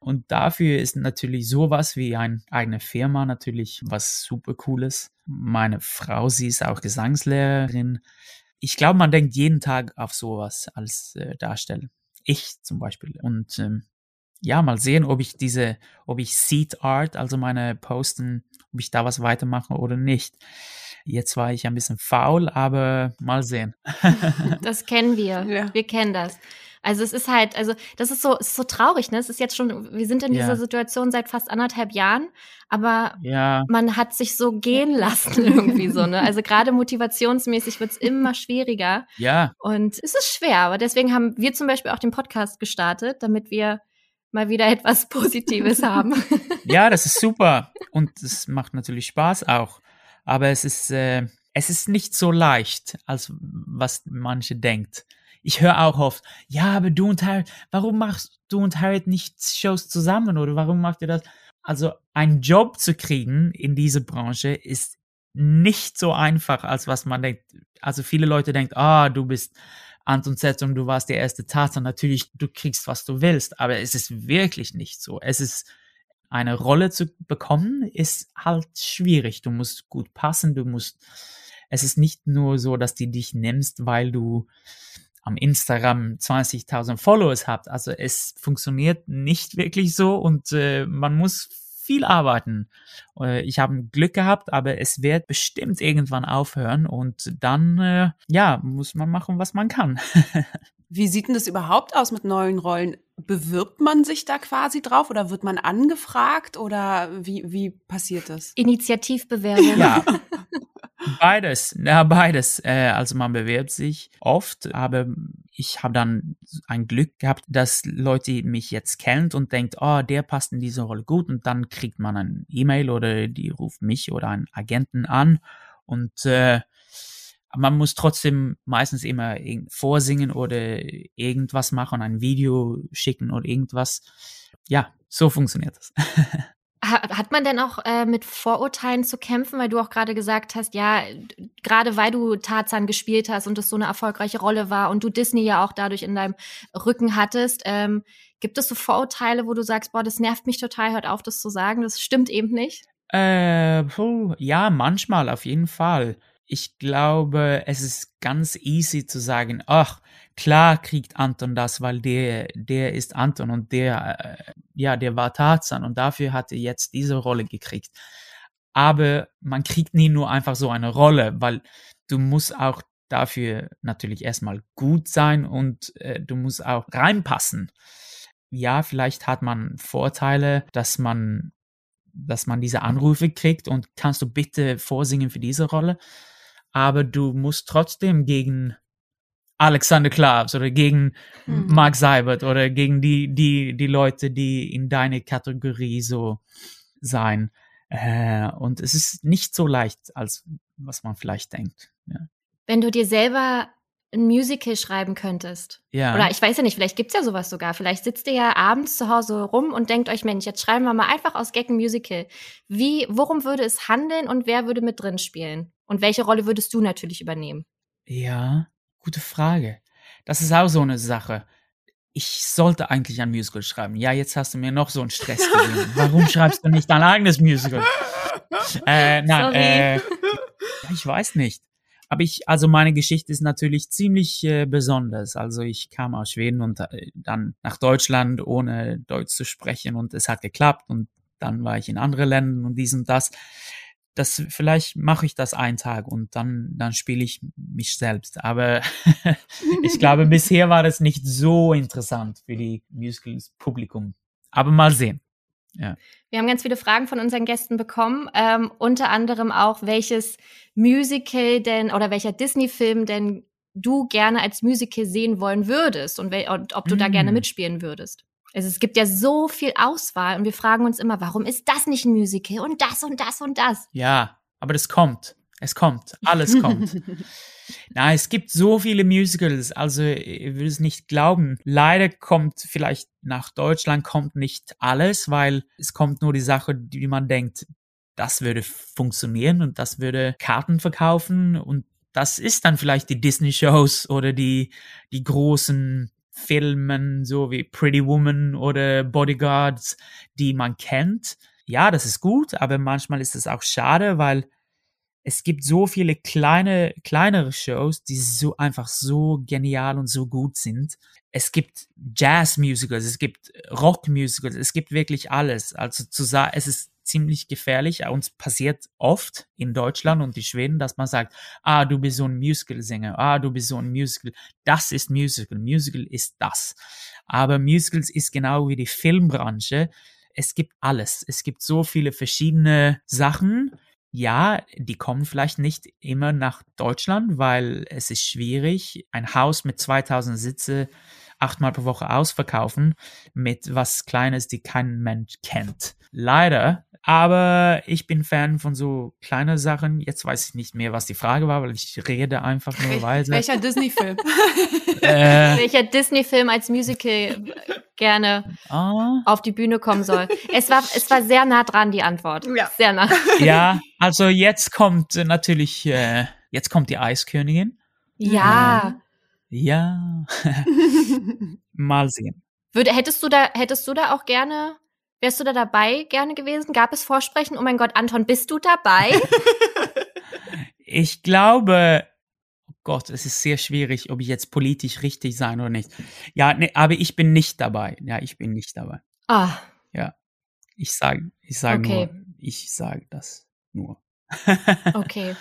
Und dafür ist natürlich sowas wie eine eigene Firma natürlich was super cooles. Meine Frau, sie ist auch Gesangslehrerin. Ich glaube, man denkt jeden Tag auf sowas als äh, Darsteller. Ich zum Beispiel. Und ähm, ja, mal sehen, ob ich diese, ob ich Seed Art, also meine Posten, ob ich da was weitermache oder nicht. Jetzt war ich ein bisschen faul, aber mal sehen. Das kennen wir. Ja. Wir kennen das. Also es ist halt, also das ist so, es ist so traurig, ne? Es ist jetzt schon, wir sind in Ja. dieser Situation seit fast anderthalb Jahren, aber Ja, man hat sich so gehen lassen irgendwie so, ne? Also gerade motivationsmäßig wird's immer schwieriger ja, und es ist schwer, aber deswegen haben wir zum Beispiel auch den Podcast gestartet, damit wir mal wieder etwas Positives haben. ja, das ist super. Und es macht natürlich Spaß auch. Aber es ist, äh, es ist nicht so leicht, als was manche denkt. Ich höre auch oft, ja, aber du und Harriet, warum machst du und Harriet nicht Shows zusammen oder warum macht ihr das? Also einen Job zu kriegen in dieser Branche ist nicht so einfach, als was man denkt. Also viele Leute denken, ah, du bist Anton Setzung, du warst der erste Tarzan, natürlich, du kriegst, was du willst, aber es ist wirklich nicht so. Es ist eine Rolle zu bekommen, ist halt schwierig. Du musst gut passen, du musst, es ist nicht nur so, dass die dich nimmst, weil du am Instagram 20.000 Followers habt. Also es funktioniert nicht wirklich so und äh, man muss viel arbeiten. Äh, ich habe Glück gehabt, aber es wird bestimmt irgendwann aufhören und dann, äh, ja, muss man machen, was man kann. Wie sieht denn das überhaupt aus mit neuen Rollen? Bewirbt man sich da quasi drauf oder wird man angefragt oder wie, wie passiert das? Initiativbewerbung. Ja, beides, ja, beides. Äh, also man bewirbt sich oft, aber ich habe dann ein Glück gehabt, dass Leute mich jetzt kennen und denkt, oh, der passt in diese Rolle gut und dann kriegt man ein E-Mail oder die ruft mich oder einen Agenten an und äh, man muss trotzdem meistens immer vorsingen oder irgendwas machen, ein Video schicken oder irgendwas. Ja, so funktioniert das. Ha- Hat man denn auch äh, mit Vorurteilen zu kämpfen, weil du auch gerade gesagt hast, ja, gerade weil du Tarzan gespielt hast und es so eine erfolgreiche Rolle war und du Disney ja auch dadurch in deinem Rücken hattest, ähm, gibt es so Vorurteile, wo du sagst, boah, das nervt mich total, hört auf, das zu sagen, das stimmt eben nicht? Äh, puh, ja, manchmal auf jeden Fall. Ich glaube, es ist ganz easy zu sagen, ach, klar kriegt Anton das, weil der, der ist Anton und der, äh, ja, der war Tarzan und dafür hat er jetzt diese Rolle gekriegt. Aber man kriegt nie nur einfach so eine Rolle, weil du musst auch dafür natürlich erstmal gut sein und äh, du musst auch reinpassen. Ja, vielleicht hat man Vorteile, dass man, dass man diese Anrufe kriegt und kannst du bitte vorsingen für diese Rolle. Aber du musst trotzdem gegen Alexander Klavs oder gegen mhm. Mark Seibert oder gegen die, die, die Leute, die in deine Kategorie so sein. Äh, und es ist nicht so leicht, als was man vielleicht denkt. Ja. Wenn du dir selber ein Musical schreiben könntest. Ja. Oder ich weiß ja nicht, vielleicht gibt's ja sowas sogar. Vielleicht sitzt ihr ja abends zu Hause rum und denkt euch, Mensch, jetzt schreiben wir mal einfach aus Gag ein Musical. Wie, worum würde es handeln und wer würde mit drin spielen? Und welche Rolle würdest du natürlich übernehmen? Ja, Gute Frage. Das ist auch so eine Sache. Ich sollte eigentlich ein Musical schreiben. Ja, jetzt hast du mir noch so einen Stress gegeben. Warum schreibst du nicht dein eigenes Musical? Äh, nein, äh, ich weiß nicht. Aber ich, also meine Geschichte ist natürlich ziemlich äh, besonders. Also ich kam aus Schweden und äh, dann nach Deutschland, ohne Deutsch zu sprechen und es hat geklappt und dann war ich in andere Ländern und dies und das das vielleicht mache ich das einen Tag und dann dann spiele ich mich selbst. Aber ich glaube, bisher war das nicht so interessant für die Musicals Publikum. Aber mal sehen. Ja. Wir haben ganz viele Fragen von unseren Gästen bekommen, ähm, unter anderem auch, welches Musical denn oder welcher Disney-Film denn du gerne als Musical sehen wollen würdest und, und ob du mm. da gerne mm. mitspielen würdest. Also es gibt ja so viel Auswahl und wir fragen uns immer, warum ist das nicht ein Musical und das und das und das? Ja, aber das kommt. Es kommt. Alles kommt. Na, es gibt so viele Musicals, also ich will es nicht glauben. Leider kommt vielleicht nach Deutschland kommt nicht alles, weil es kommt nur die Sache, die man denkt, das würde funktionieren und das würde Karten verkaufen und das ist dann vielleicht die Disney Shows oder die die großen Filmen, so wie Pretty Woman oder Bodyguards, die man kennt. Ja, das ist gut, aber manchmal ist es auch schade, weil es gibt so viele kleine, kleinere Shows, die so einfach so genial und so gut sind. Es gibt Jazz-Musicals, es gibt Rock-Musicals, es gibt wirklich alles. Also zu sagen, es ist ziemlich gefährlich. Uns passiert oft in Deutschland und in Schweden, dass man sagt, ah, du bist so ein Musical-Sänger, ah, du bist so ein Musical. Das ist Musical. Musical ist das. Aber Musicals ist genau wie die Filmbranche. Es gibt alles. Es gibt so viele verschiedene Sachen. Ja, die kommen vielleicht nicht immer nach Deutschland, weil es ist schwierig. Ein Haus mit 2000 Sitze achtmal pro Woche ausverkaufen mit was Kleines, die kein Mensch kennt. Leider aber ich bin Fan von so kleinen Sachen. Jetzt weiß ich nicht mehr, was die Frage war, weil ich rede einfach nur weiter. Welcher Disney-Film? äh, Welcher Disney-Film als Musical gerne ah. auf die Bühne kommen soll? Es war, es war sehr nah dran, die Antwort. Ja. Sehr nah. Ja, also jetzt kommt natürlich, äh, jetzt kommt die Eiskönigin. Ja. Äh, ja. Mal sehen. Würde, hättest du da, hättest du da auch gerne Wärst du da dabei gerne gewesen? Gab es Vorsprechen? Oh mein Gott, Anton, bist du dabei? ich glaube, oh Gott, es ist sehr schwierig, ob ich jetzt politisch richtig sein oder nicht. Ja, nee, aber ich bin nicht dabei. Ja, ich bin nicht dabei. Ah. Ja. Ich sage, ich sage okay. nur, ich sage das nur. okay.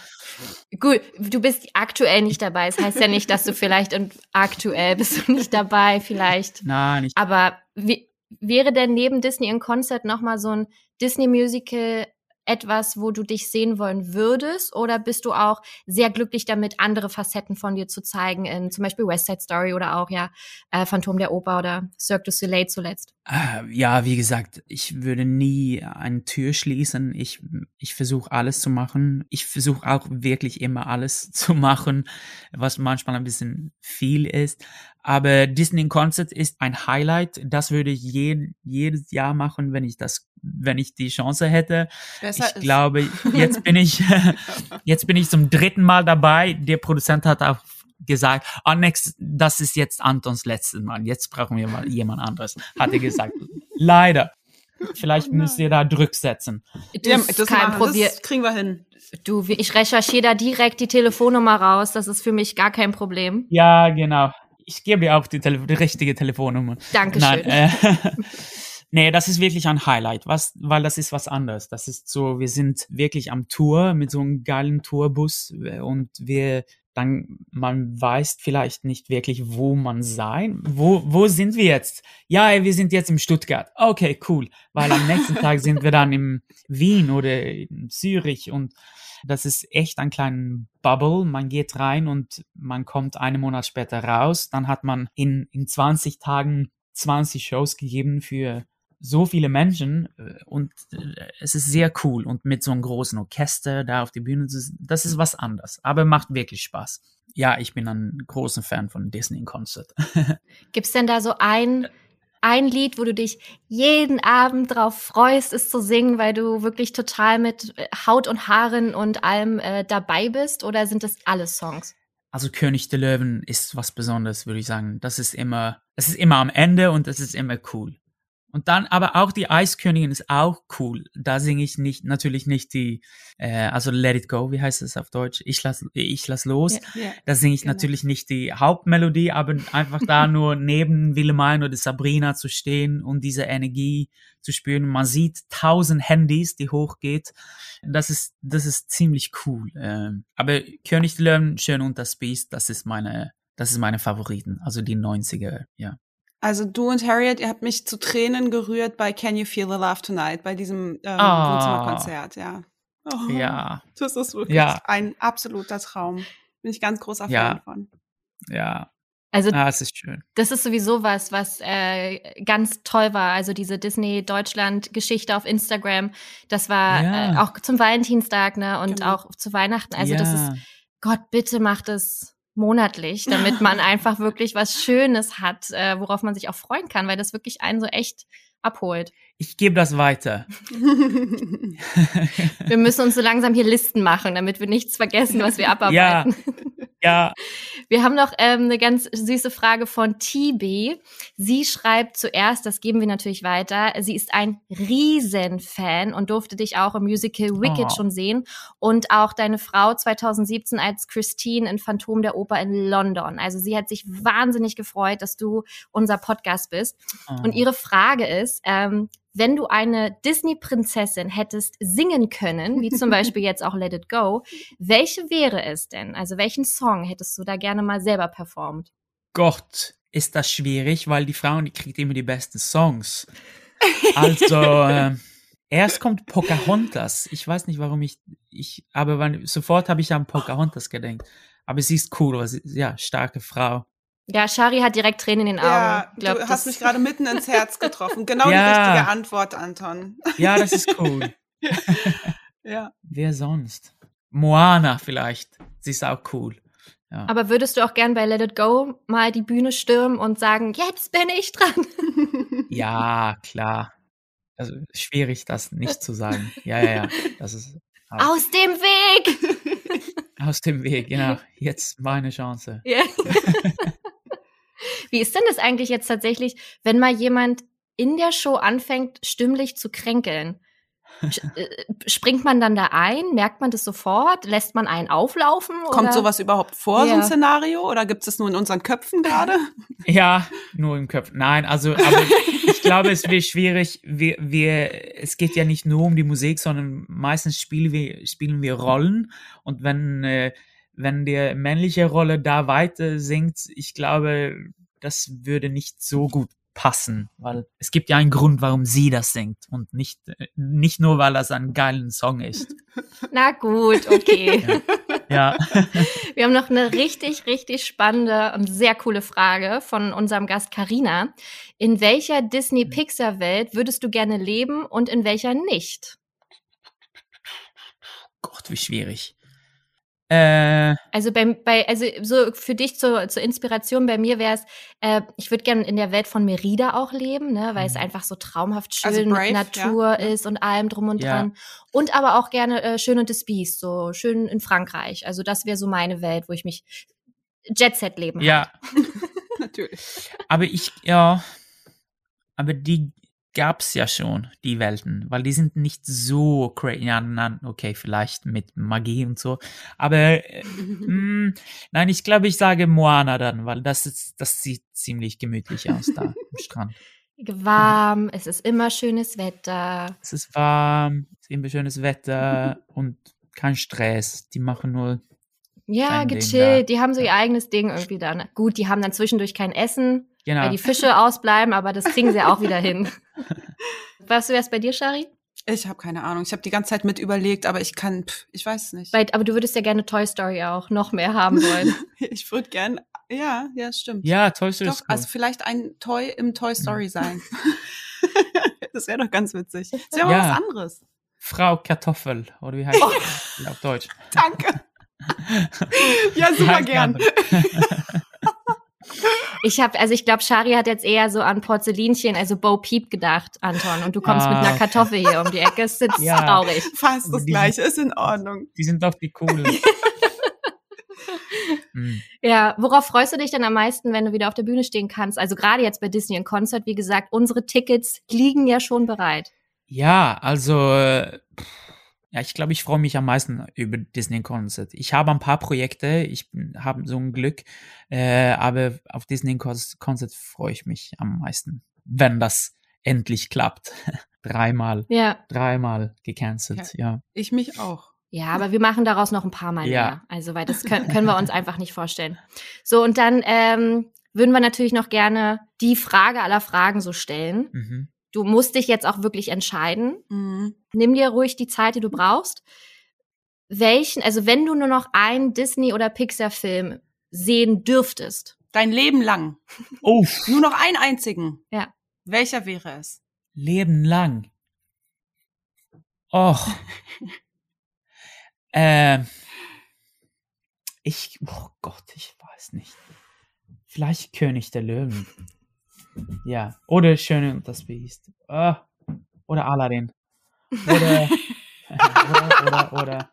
Gut, du bist aktuell nicht dabei. Das heißt ja nicht, dass du vielleicht aktuell bist du nicht dabei, vielleicht. Nein, nicht. Aber wie, wäre denn neben Disney in Concert nochmal so ein Disney-Musical etwas, wo du dich sehen wollen würdest? Oder bist du auch sehr glücklich damit, andere Facetten von dir zu zeigen, in zum Beispiel West Side Story oder auch ja äh, Phantom der Oper oder Cirque du Soleil zuletzt? Äh, ja, wie gesagt, ich würde nie eine Tür schließen. Ich, ich versuche alles zu machen. Ich versuche auch wirklich immer alles zu machen, was manchmal ein bisschen viel ist. Aber Disney Concert ist ein Highlight. Das würde ich je, jedes Jahr machen, wenn ich das, wenn ich die Chance hätte. Besser ich glaube, jetzt bin ich, jetzt bin ich zum dritten Mal dabei. Der Produzent hat auch gesagt, oh, next, das ist jetzt Antons letztes Mal. Jetzt brauchen wir mal jemand anderes, hat er gesagt. Leider. Vielleicht Oh müsst ihr da Druck setzen. Du, Ja, ist das, kein Problem. das kriegen wir hin. Du, ich recherchiere da direkt die Telefonnummer raus. Das ist für mich gar kein Problem. Ja, genau. Ich gebe dir auch die, Tele die richtige Telefonnummer. Dankeschön. Nein, äh, nee, das ist wirklich ein Highlight, was, weil das ist was anderes. Das ist so, wir sind wirklich am Tour mit so einem geilen Tourbus äh, und wir dann, man weiß vielleicht nicht wirklich, wo man sein, wo, wo sind wir jetzt? Ja, wir sind jetzt im Stuttgart. Okay, cool, weil am nächsten Tag sind wir dann im Wien oder in Zürich und das ist echt ein kleiner Bubble. Man geht rein und man kommt einen Monat später raus. Dann hat man in, in 20 Tagen 20 Shows gegeben für so viele Menschen äh, und äh, es ist sehr cool und mit so einem großen Orchester da auf die Bühne, ist, das ist was anderes, aber macht wirklich Spaß. Ja, ich bin ein großer Fan von Disney Concert. Gibt's denn da so ein, ein Lied, wo du dich jeden Abend drauf freust, es zu singen, weil du wirklich total mit äh, Haut und Haaren und allem äh, dabei bist? Oder sind das alle Songs? Also König der Löwen ist was Besonderes, würde ich sagen. Das ist immer, es ist immer am Ende und es ist immer cool. Und dann, aber auch die Eiskönigin ist auch cool. Da singe ich nicht, natürlich nicht die, äh, also Let It Go, wie heißt es auf Deutsch? Ich lass, ich lass los. Ja. Da singe ich genau. natürlich nicht die Hauptmelodie, aber einfach da nur neben Wilhelmine oder Sabrina zu stehen und diese Energie zu spüren. Man sieht tausend Handys, die hochgeht. Das ist, das ist ziemlich cool. Ähm, aber König Löwen, Schön und das Biest, das ist meine, das ist meine Favoriten. Also die 90er, ja. Also du und Harriet, ihr habt mich zu Tränen gerührt bei Can You Feel the Love Tonight, bei diesem ähm, Ah. Wohnzimmerkonzert, ja. Oh, Ja, Das ist wirklich Ja. ein absoluter Traum. Bin ich ganz großer Fan Ja. von. ja. Also Ah, es ist schön. das ist sowieso was, was äh, ganz toll war. Also diese Disney Deutschland Geschichte auf Instagram, das war Ja. äh, auch zum Valentinstag, ne, und Genau. auch zu Weihnachten. Also ja. das ist Gott, bitte macht es monatlich, damit man einfach wirklich was Schönes hat, äh, worauf man sich auch freuen kann, weil das wirklich einen so echt abholt. Ich gebe das weiter. Wir müssen uns so langsam hier Listen machen, damit wir nichts vergessen, was wir abarbeiten. ja, Wir haben noch ähm, eine ganz süße Frage von TB. Sie schreibt zuerst, das geben wir natürlich weiter, sie ist ein Riesenfan und durfte dich auch im Musical Wicked Oh. schon sehen und auch deine Frau 2017 als Christine in Phantom der Oper in London. Also sie hat sich wahnsinnig gefreut, dass du unser Podcast bist. Oh. Und ihre Frage ist, ähm, wenn du eine Disney-Prinzessin hättest singen können, wie zum Beispiel jetzt auch Let It Go, welche wäre es denn? Also welchen Song hättest du da gerne mal selber performt? Gott, ist das schwierig, weil die Frauen, die kriegt immer die besten Songs. Also, ähm, erst kommt Pocahontas. Ich weiß nicht, warum ich, ich, aber wann, sofort habe ich an Pocahontas gedenkt. Aber sie ist cool, sie, ja, starke Frau. Ja, Shari hat direkt Tränen in den Augen. ja, Glaub, du hast mich gerade mitten ins Herz getroffen. Genau Ja. die richtige Antwort, Anton. Ja, das ist cool. Ja. Wer sonst? Moana vielleicht. Sie ist auch cool. Ja. Aber würdest du auch gern bei Let It Go mal die Bühne stürmen und sagen, jetzt bin ich dran? ja, klar. Also schwierig, das nicht zu sagen. Ja, ja, ja. Das ist Aus dem Weg! aus dem Weg, genau. Jetzt meine Chance. Ja. Wie ist denn das eigentlich jetzt tatsächlich, wenn mal jemand in der Show anfängt, stimmlich zu kränkeln? Äh, Springt man dann da ein? Merkt man das sofort? Lässt man einen auflaufen? Kommt oder? sowas überhaupt vor, so ein Ja. Szenario? Oder gibt es das nur in unseren Köpfen gerade? Ja, nur im Kopf. Nein, also, aber ich glaube, es wird schwierig. Wir, wir, es geht ja nicht nur um die Musik, sondern meistens spielen wir, spielen wir Rollen. Und wenn, äh, wenn die männliche Rolle da weiter singt, ich glaube, das würde nicht so gut passen, weil es gibt ja einen Grund, warum sie das singt und nicht, äh, nicht nur, weil das ein geiler Song ist. Na gut, okay. Ja. Wir haben noch eine richtig, richtig spannende und sehr coole Frage von unserem Gast Karina. In welcher Disney-Pixar-Welt würdest du gerne leben und in welcher nicht? Gott, wie schwierig. Äh, Also bei, bei also so für dich zur, zur Inspiration bei mir wäre es, äh, ich würde gerne in der Welt von Merida auch leben, ne, weil es Mhm. einfach so traumhaft schön Also Brave, mit Natur ja. ist und allem drum und Ja. dran. Und aber auch gerne äh, schön und das Biest, so schön in Frankreich. Also das wäre so meine Welt, wo ich mich Jet Set leben. ja, Natürlich. Aber ich, ja, aber die, gab's ja schon, die Welten, weil die sind nicht so crazy. Ja, na, okay, vielleicht mit Magie und so. Aber äh, mh, nein, ich glaube, ich sage Moana dann, weil das ist, das sieht ziemlich gemütlich aus da am Strand. Warm, es ist immer schönes Wetter. Es ist warm, es ist immer schönes Wetter und kein Stress. Die machen nur Ja, gechillt. da. Die haben so ihr eigenes Ding irgendwie dann. Gut, die haben dann zwischendurch kein Essen, genau. weil die Fische ausbleiben, aber das kriegen sie auch wieder hin. Was wär's bei dir, Shari? Ich habe keine Ahnung. Ich habe die ganze Zeit mit überlegt, aber ich kann, pff, ich weiß es nicht. Bei, aber du würdest ja gerne Toy Story auch noch mehr haben wollen. Ich würde gern, ja, ja, stimmt. Ja, Toy Story doch, ist cool. also vielleicht ein Toy im Toy Story sein. das wäre doch ganz witzig. Das wäre mal Ja. was anderes. Frau Kartoffel, oder wie heißt Oh. das auf Deutsch? Danke. ja, super gern. Ich habe, also ich glaube, Shari hat jetzt eher so an Porzellinchen, also Bo Peep gedacht, Anton. Und du kommst mit Ah, einer okay. Kartoffel hier um die Ecke. Ist jetzt Ja. traurig. Fast das Die- gleiche, ist in Ordnung. Die sind doch die coolen. Hm. Ja, worauf freust du dich denn am meisten, wenn du wieder auf der Bühne stehen kannst? Also gerade jetzt bei Disney in Concert, wie gesagt, unsere Tickets liegen ja schon bereit. Ja, also äh, ja, ich glaube, ich freue mich am meisten über Disney Concert. Ich habe ein paar Projekte, ich habe so ein Glück, äh, aber auf Disney Con- Concert freue ich mich am meisten, wenn das endlich klappt. dreimal, Ja. dreimal gecancelt, ja. Ich mich auch. Ja, aber wir machen daraus noch ein paar Mal Ja. mehr. Also, weil das können, können wir uns einfach nicht vorstellen. So, und dann ähm, würden wir natürlich noch gerne die Frage aller Fragen so stellen. Mhm. Du musst dich jetzt auch wirklich entscheiden. Mhm. Nimm dir ruhig die Zeit, die du brauchst. Welchen, also wenn du nur noch einen Disney- oder Pixar-Film sehen dürftest, Dein Leben lang. Oh, Nur noch einen einzigen. Ja. Welcher wäre es? Leben lang. Och. ähm. Ich, oh Gott, ich weiß nicht. Vielleicht König der Löwen. Ja. Oder Schöne und das Biest. Ah. Oder Aladdin. Oder, oder, oder, oder.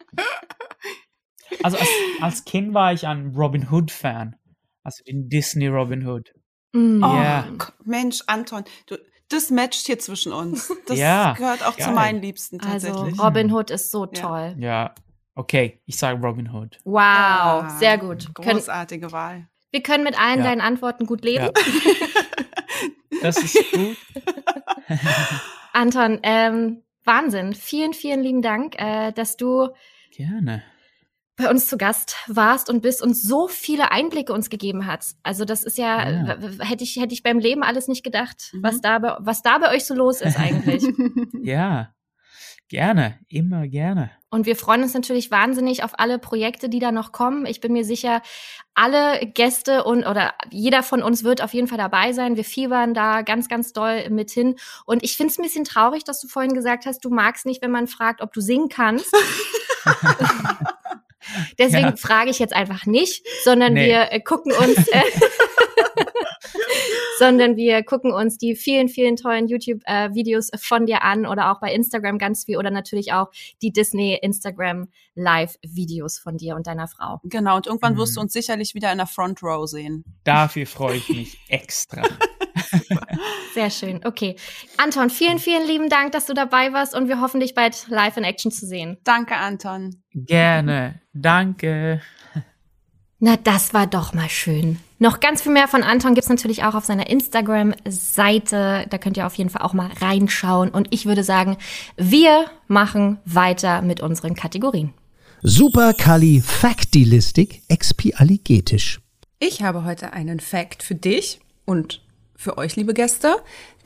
Also als, als Kind war ich ein Robin Hood Fan. Also den Disney Robin Hood. Mm. Oh, Ja. K- Mensch, Anton, du, das matcht hier zwischen uns. Das Ja, gehört auch zu geil. meinen Liebsten also tatsächlich. Robin Hood ist so Ja. toll. Ja. Okay, ich sage Robin Hood. Wow, Ah, sehr gut. Großartige Wahl. wir können mit allen Ja. deinen Antworten gut leben. Das ist gut. Anton, ähm, Wahnsinn. Vielen, vielen lieben Dank, äh, dass du Gerne. bei uns zu Gast warst und bist und so viele Einblicke uns gegeben hast. Also das ist ja, Ja. hätte ich hätte ich beim Leben alles nicht gedacht, Mhm. was da bei, was da bei euch so los ist eigentlich. Ja, gerne, immer gerne. Und wir freuen uns natürlich wahnsinnig auf alle Projekte, die da noch kommen. Ich bin mir sicher, alle Gäste und oder jeder von uns wird auf jeden Fall dabei sein. Wir fiebern da ganz, ganz doll mit hin. Und ich finde es ein bisschen traurig, dass du vorhin gesagt hast, du magst nicht, wenn man fragt, ob du singen kannst. Deswegen Ja. frage ich jetzt einfach nicht, sondern Nee. wir äh, gucken uns, äh, sondern wir gucken uns die vielen, vielen tollen YouTube-Videos von dir an oder auch bei Instagram ganz viel oder natürlich auch die Disney Instagram Live-Videos von dir und deiner Frau. genau, und irgendwann wirst du Mhm. uns sicherlich wieder in der Front Row sehen. Dafür freue ich mich extra. Sehr schön. Okay. Anton, vielen, vielen lieben Dank, dass du dabei warst und wir hoffen, dich bald live in Action zu sehen. Danke, Anton. Gerne. Danke. Na, das war doch mal schön. Noch ganz viel mehr von Anton gibt's natürlich auch auf seiner Instagram-Seite. Da könnt ihr auf jeden Fall auch mal reinschauen. Und ich würde sagen, wir machen weiter mit unseren Kategorien. Supercalifragilistic expialigetisch. Ich habe heute einen Fact für dich und für euch, liebe Gäste,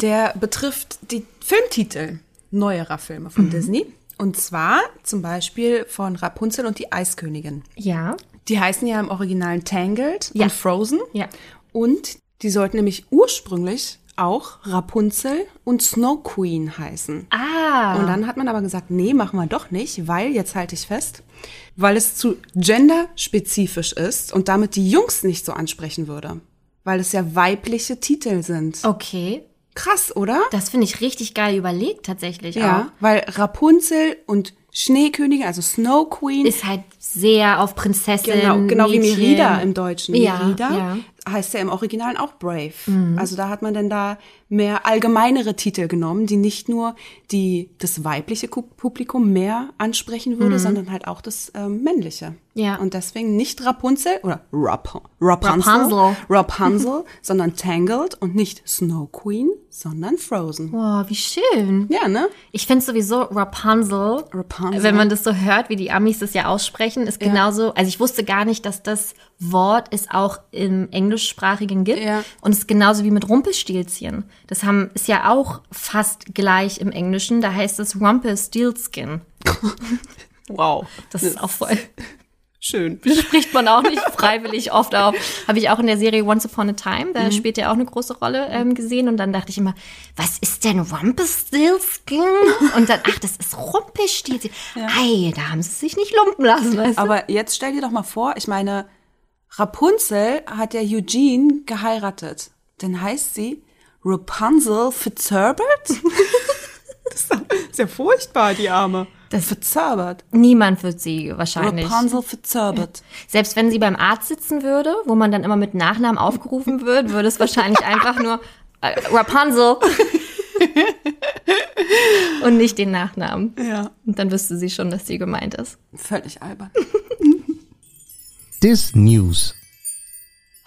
der betrifft die Filmtitel neuerer Filme von Disney. Und zwar zum Beispiel von Rapunzel und die Eiskönigin. Ja. Die heißen ja im Original Tangled Ja. und Frozen. Ja. Und die sollten nämlich ursprünglich auch Rapunzel und Snow Queen heißen. Ah. Und dann hat man aber gesagt, nee, machen wir doch nicht, weil, jetzt halte ich fest, weil es zu genderspezifisch ist und damit die Jungs nicht so ansprechen würde. Weil es ja weibliche Titel sind. Okay. Krass, oder? Das finde ich richtig geil überlegt tatsächlich Ja, auch. weil Rapunzel und Schneekönigin, also Snow Queen, Ist halt sehr auf Prinzessin. genau, genau wie. Merida im Deutschen. Ja, Merida. ja. heißt ja im Originalen auch Brave. Also da hat man dann da mehr allgemeinere Titel genommen, die nicht nur die das weibliche Ku- Publikum mehr ansprechen würde, sondern halt auch das ähm, männliche. Ja. Und deswegen nicht Rapunzel oder Rap Rapunzel, Rapunzel. Rapunzel, sondern Tangled und nicht Snow Queen, sondern Frozen. Boah, wie schön. Ja, ne? Ich finde sowieso Rapunzel, Rapunzel. wenn man das so hört, wie die Amis das ja aussprechen, ist genauso, also ich wusste gar nicht, dass das Wort es auch im Englischsprachigen gibt. Ja. Und es ist genauso wie mit Rumpelstilzchen. Das haben, ist ja auch fast gleich im Englischen. Da heißt es Rumpelstiltskin. Wow. Das ist auch voll, Schön. spricht man auch nicht freiwillig oft auf. Habe ich auch in der Serie Once Upon a Time, da Mhm. spielt er auch eine große Rolle ähm, gesehen. Und dann dachte ich immer, was ist denn Rumpelstiltskin? Und dann, ach, das ist Rumpelstilzchen. Ei, da haben sie sich nicht lumpen lassen, weißt du? Aber jetzt stell dir doch mal vor, ich meine, Rapunzel hat ja Eugene geheiratet. Dann heißt sie Rapunzel Fitzherbert? das ist ja furchtbar, die Arme. Das- Fitzherbert. Niemand wird sie wahrscheinlich. Rapunzel Fitzherbert. Selbst wenn sie beim Arzt sitzen würde, wo man dann immer mit Nachnamen aufgerufen wird, würde es wahrscheinlich einfach nur äh, Rapunzel und nicht den Nachnamen. Ja. Und dann wüsste sie schon, dass sie gemeint ist. Völlig albern. Dis News.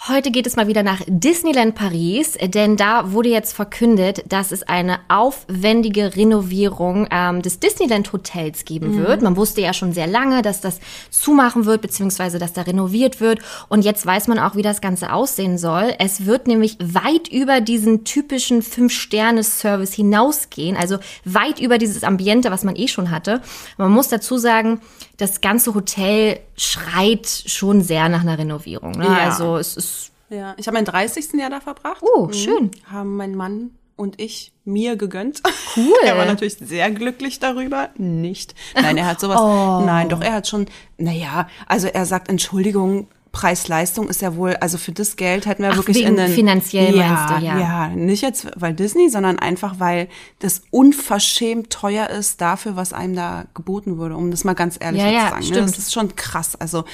Heute geht es mal wieder nach Disneyland Paris, denn da wurde jetzt verkündet, dass es eine aufwendige Renovierung ähm, des Disneyland Hotels geben wird. Man wusste ja schon sehr lange, dass das zumachen wird, beziehungsweise dass da renoviert wird. Und jetzt weiß man auch, wie das Ganze aussehen soll. Es wird nämlich weit über diesen typischen Fünf-Sterne-Service hinausgehen, also weit über dieses Ambiente, was man eh schon hatte. Man muss dazu sagen, das ganze Hotel schreit schon sehr nach einer Renovierung. Ne? Ja. Also es ist Ja, ich habe mein 30. Jahr da verbracht. Oh, schön. Haben mein Mann und ich mir gegönnt. Cool. er war natürlich sehr glücklich darüber. Nicht. Nein, er hat sowas. Oh. Nein, doch, er hat schon, naja, also er sagt, Entschuldigung, Preis-Leistung ist ja wohl, also für das Geld hätten wir Ach, wirklich wegen in den, finanziell ja, meinst du, ja. Ja, nicht jetzt, weil Disney, sondern einfach, weil das unverschämt teuer ist dafür, was einem da geboten wurde, um das mal ganz ehrlich Ja, jetzt ja, zu sagen. Ne? stimmt. Das ist schon krass. Also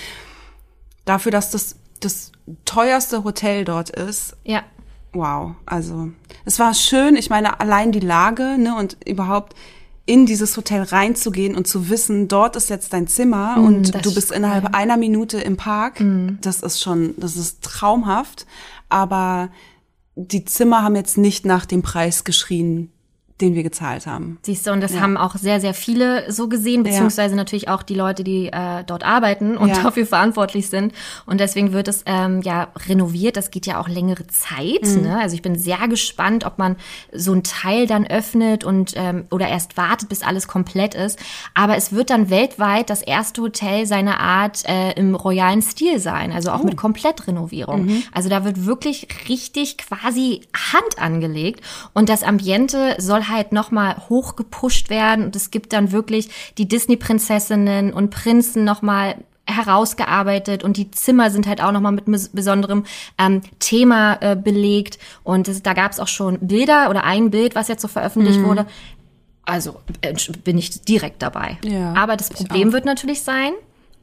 dafür, dass das das teuerste Hotel dort ist, Ja. wow. Also es war schön. Ich meine, allein die Lage ne, und überhaupt in dieses Hotel reinzugehen und zu wissen, dort ist jetzt dein Zimmer und Mm, das du bist innerhalb einer Minute im Park, das ist schon, das ist traumhaft. Aber die Zimmer haben jetzt nicht nach dem Preis geschrien, den wir gezahlt haben. Siehst du, und das haben auch sehr, sehr viele so gesehen, beziehungsweise natürlich auch die Leute, die äh, dort arbeiten und Ja. dafür verantwortlich sind. Und deswegen wird es ähm, ja renoviert. Das geht ja auch längere Zeit. Mhm. Ne? Also ich bin sehr gespannt, ob man so ein Teil dann öffnet und ähm, oder erst wartet, bis alles komplett ist. Aber es wird dann weltweit das erste Hotel seiner Art äh, im royalen Stil sein, also auch mit Komplettrenovierung. Also da wird wirklich richtig quasi Hand angelegt und das Ambiente soll halt nochmal hochgepusht werden und es gibt dann wirklich die Disney-Prinzessinnen und Prinzen nochmal herausgearbeitet und die Zimmer sind halt auch nochmal mit bes- besonderem ähm, Thema äh, belegt und das, da gab es auch schon Bilder oder ein Bild, was jetzt so veröffentlicht wurde. Also äh, bin ich direkt dabei. Ja, Aber das Problem wird natürlich sein,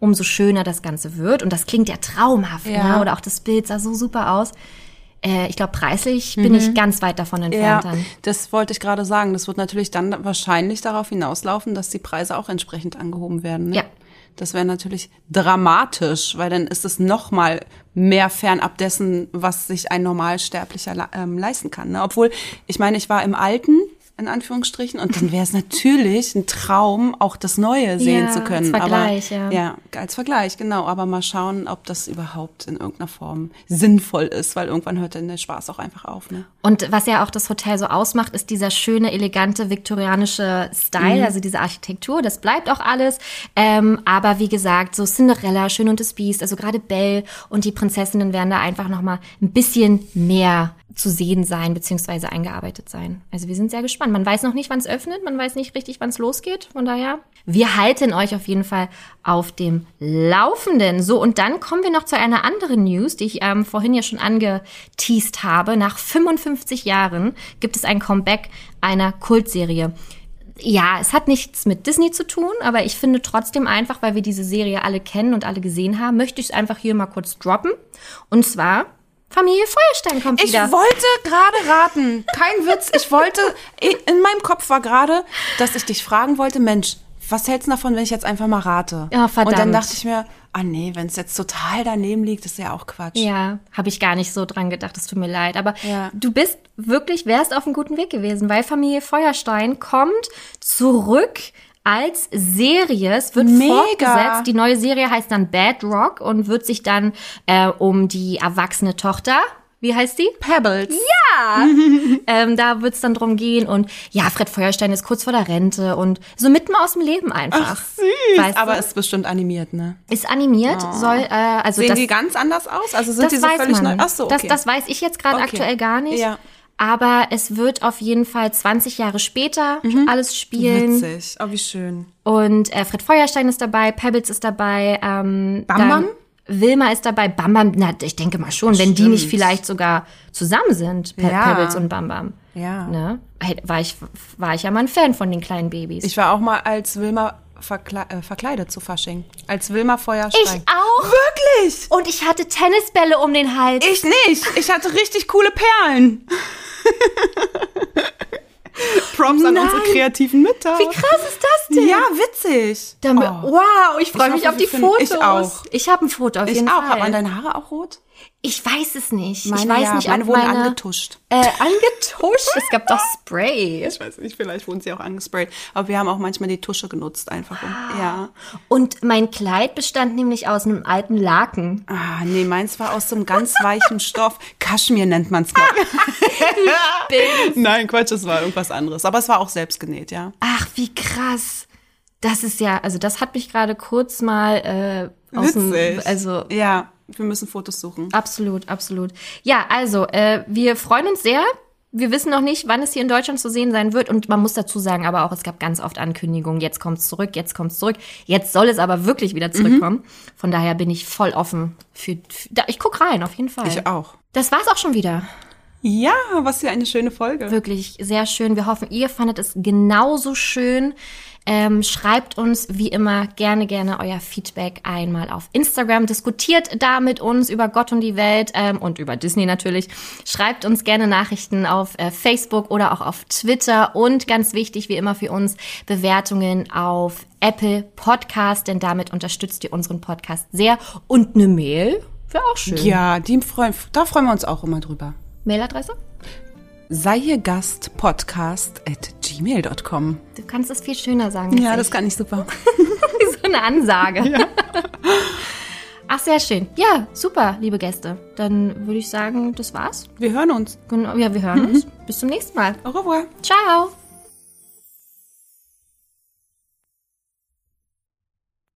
umso schöner das Ganze wird und das klingt ja traumhaft, Ja. ne? oder auch das Bild sah so super aus. Äh, ich glaube, preislich bin ich ganz weit davon entfernt Ja, dann. das wollte ich gerade sagen. Das wird natürlich dann wahrscheinlich darauf hinauslaufen, dass die Preise auch entsprechend angehoben werden. Ne? Ja. Das wäre natürlich dramatisch, weil dann ist es noch mal mehr fernab dessen, was sich ein Normalsterblicher ähm, leisten kann. Ne? Obwohl, ich meine, ich war im Alten, in Anführungsstrichen, und dann wäre es natürlich ein Traum, auch das Neue sehen Ja, zu können. als Vergleich, aber, ja. ja, als Vergleich, genau. Aber mal schauen, ob das überhaupt in irgendeiner Form sinnvoll ist, weil irgendwann hört dann der Spaß auch einfach auf. Ne? Und was ja auch das Hotel so ausmacht, ist dieser schöne, elegante, viktorianische Style, also diese Architektur. Das bleibt auch alles. Ähm, aber wie gesagt, so Cinderella, Schön und das Biest, also gerade Belle und die Prinzessinnen werden da einfach noch mal ein bisschen mehr zu sehen sein, beziehungsweise eingearbeitet sein. Also wir sind sehr gespannt. Man weiß noch nicht, wann es öffnet, man weiß nicht richtig, wann es losgeht. Von daher, wir halten euch auf jeden Fall auf dem Laufenden. So, und dann kommen wir noch zu einer anderen News, die ich ähm, vorhin ja schon angeteased habe. Nach 55 Jahren gibt es ein Comeback einer Kultserie. Ja, es hat nichts mit Disney zu tun, aber ich finde trotzdem einfach, weil wir diese Serie alle kennen und alle gesehen haben, möchte ich es einfach hier mal kurz droppen. Und zwar Familie Feuerstein kommt Ich wieder. wollte gerade raten. Kein Witz. Ich wollte, in meinem Kopf war gerade, dass ich dich fragen wollte, Mensch, was hältst du davon, wenn ich jetzt einfach mal rate? Ja, verdammt. Und dann dachte ich mir, ah nee, wenn es jetzt total daneben liegt, ist ja auch Quatsch. Ja, habe ich gar nicht so dran gedacht, es tut mir leid. Aber Ja. du bist wirklich, wärst auf einem guten Weg gewesen, weil Familie Feuerstein kommt zurück als Serie. Es wird Mega. fortgesetzt. Die neue Serie heißt dann Bad Rock und wird sich dann äh, um die erwachsene Tochter, wie heißt die? Pebbles. Ähm, da wird es dann drum gehen. Und ja, Fred Feuerstein ist kurz vor der Rente und so mitten aus dem Leben einfach. Ach, süß. Weißt du? Aber ist bestimmt animiert, ne? Ist animiert, soll, äh, also Sehen das, die ganz anders aus? Also sind das die so weiß völlig man. neu? Ach so, okay. das, das weiß ich jetzt gerade Okay. aktuell gar nicht. Ja. Aber es wird auf jeden Fall 20 Jahre später alles spielen. Mhm. Witzig. Oh, wie schön. Und äh, Fred Feuerstein ist dabei, Pebbles ist dabei. Ähm, Bam Bam? Wilma ist dabei, Bam Bam, na, ich denke mal schon, wenn die nicht vielleicht sogar zusammen sind, Pe Ja. Pebbles und Bam Bam. Ja. Ne? War, ich, war ich ja mal ein Fan von den kleinen Babys. Ich war auch mal als Wilma verkle äh, verkleidet zu Fasching. Als Wilma Feuerstein. Ich auch. Wirklich? Und ich hatte Tennisbälle um den Hals. Ich nicht. Ich hatte richtig coole Perlen. Props an Nein. unsere kreativen Mütter. Wie krass ist das denn? Ja, witzig. Damit, Oh. Wow, ich freue Ich mich hoffe, auf die Fotos. ich auch. Ich habe ein Foto auf Ich jeden auch. Fall. Hat man deine Haare auch rot? Ich weiß es nicht. Meine ich weiß ja. nicht, meine wurden meine angetuscht. Äh, angetuscht. es gab doch Spray. Ich weiß nicht, vielleicht wurden sie auch angesprayt. Aber wir haben auch manchmal die Tusche genutzt einfach. Um, ja. Und mein Kleid bestand nämlich aus einem alten Laken. Ah, nee, meins war aus so einem ganz weichen Stoff. Kaschmir nennt man's mal. Nein, Quatsch, es war irgendwas anderes. Aber es war auch selbst genäht, ja. Ach, wie krass. Das ist ja, also das hat mich gerade kurz mal äh, aus dem, Witzig. also Ja, wir müssen Fotos suchen. Absolut, absolut. Ja, also, äh, wir freuen uns sehr. Wir wissen noch nicht, wann es hier in Deutschland zu sehen sein wird. Und man muss dazu sagen, aber auch, es gab ganz oft Ankündigungen, jetzt kommt's zurück, jetzt kommt's zurück. Jetzt soll es aber wirklich wieder zurückkommen. Von daher bin ich voll offen für, für da, ich guck rein, auf jeden Fall. Ich auch. Das war's auch schon wieder. Ja, was für eine schöne Folge. Wirklich sehr schön. Wir hoffen, ihr fandet es genauso schön. Ähm, schreibt uns wie immer gerne, gerne euer Feedback einmal auf Instagram. Diskutiert da mit uns über Gott und die Welt ähm, und über Disney natürlich. Schreibt uns gerne Nachrichten auf äh, Facebook oder auch auf Twitter. Und ganz wichtig, wie immer für uns, Bewertungen auf Apple Podcast, denn damit unterstützt ihr unseren Podcast sehr. Und eine Mail wäre auch schön. Ja, die freuen, da freuen wir uns auch immer drüber. Mailadresse? Sei hier Gast Podcast at gmail.com. Du kannst es viel schöner sagen. Ja, ich. das kann ich super. so eine Ansage. Ach, sehr schön. Ja, super, liebe Gäste. Dann würde ich sagen, das war's. Wir hören uns. Genau, ja, wir hören uns. Bis zum nächsten Mal. Au revoir. Ciao.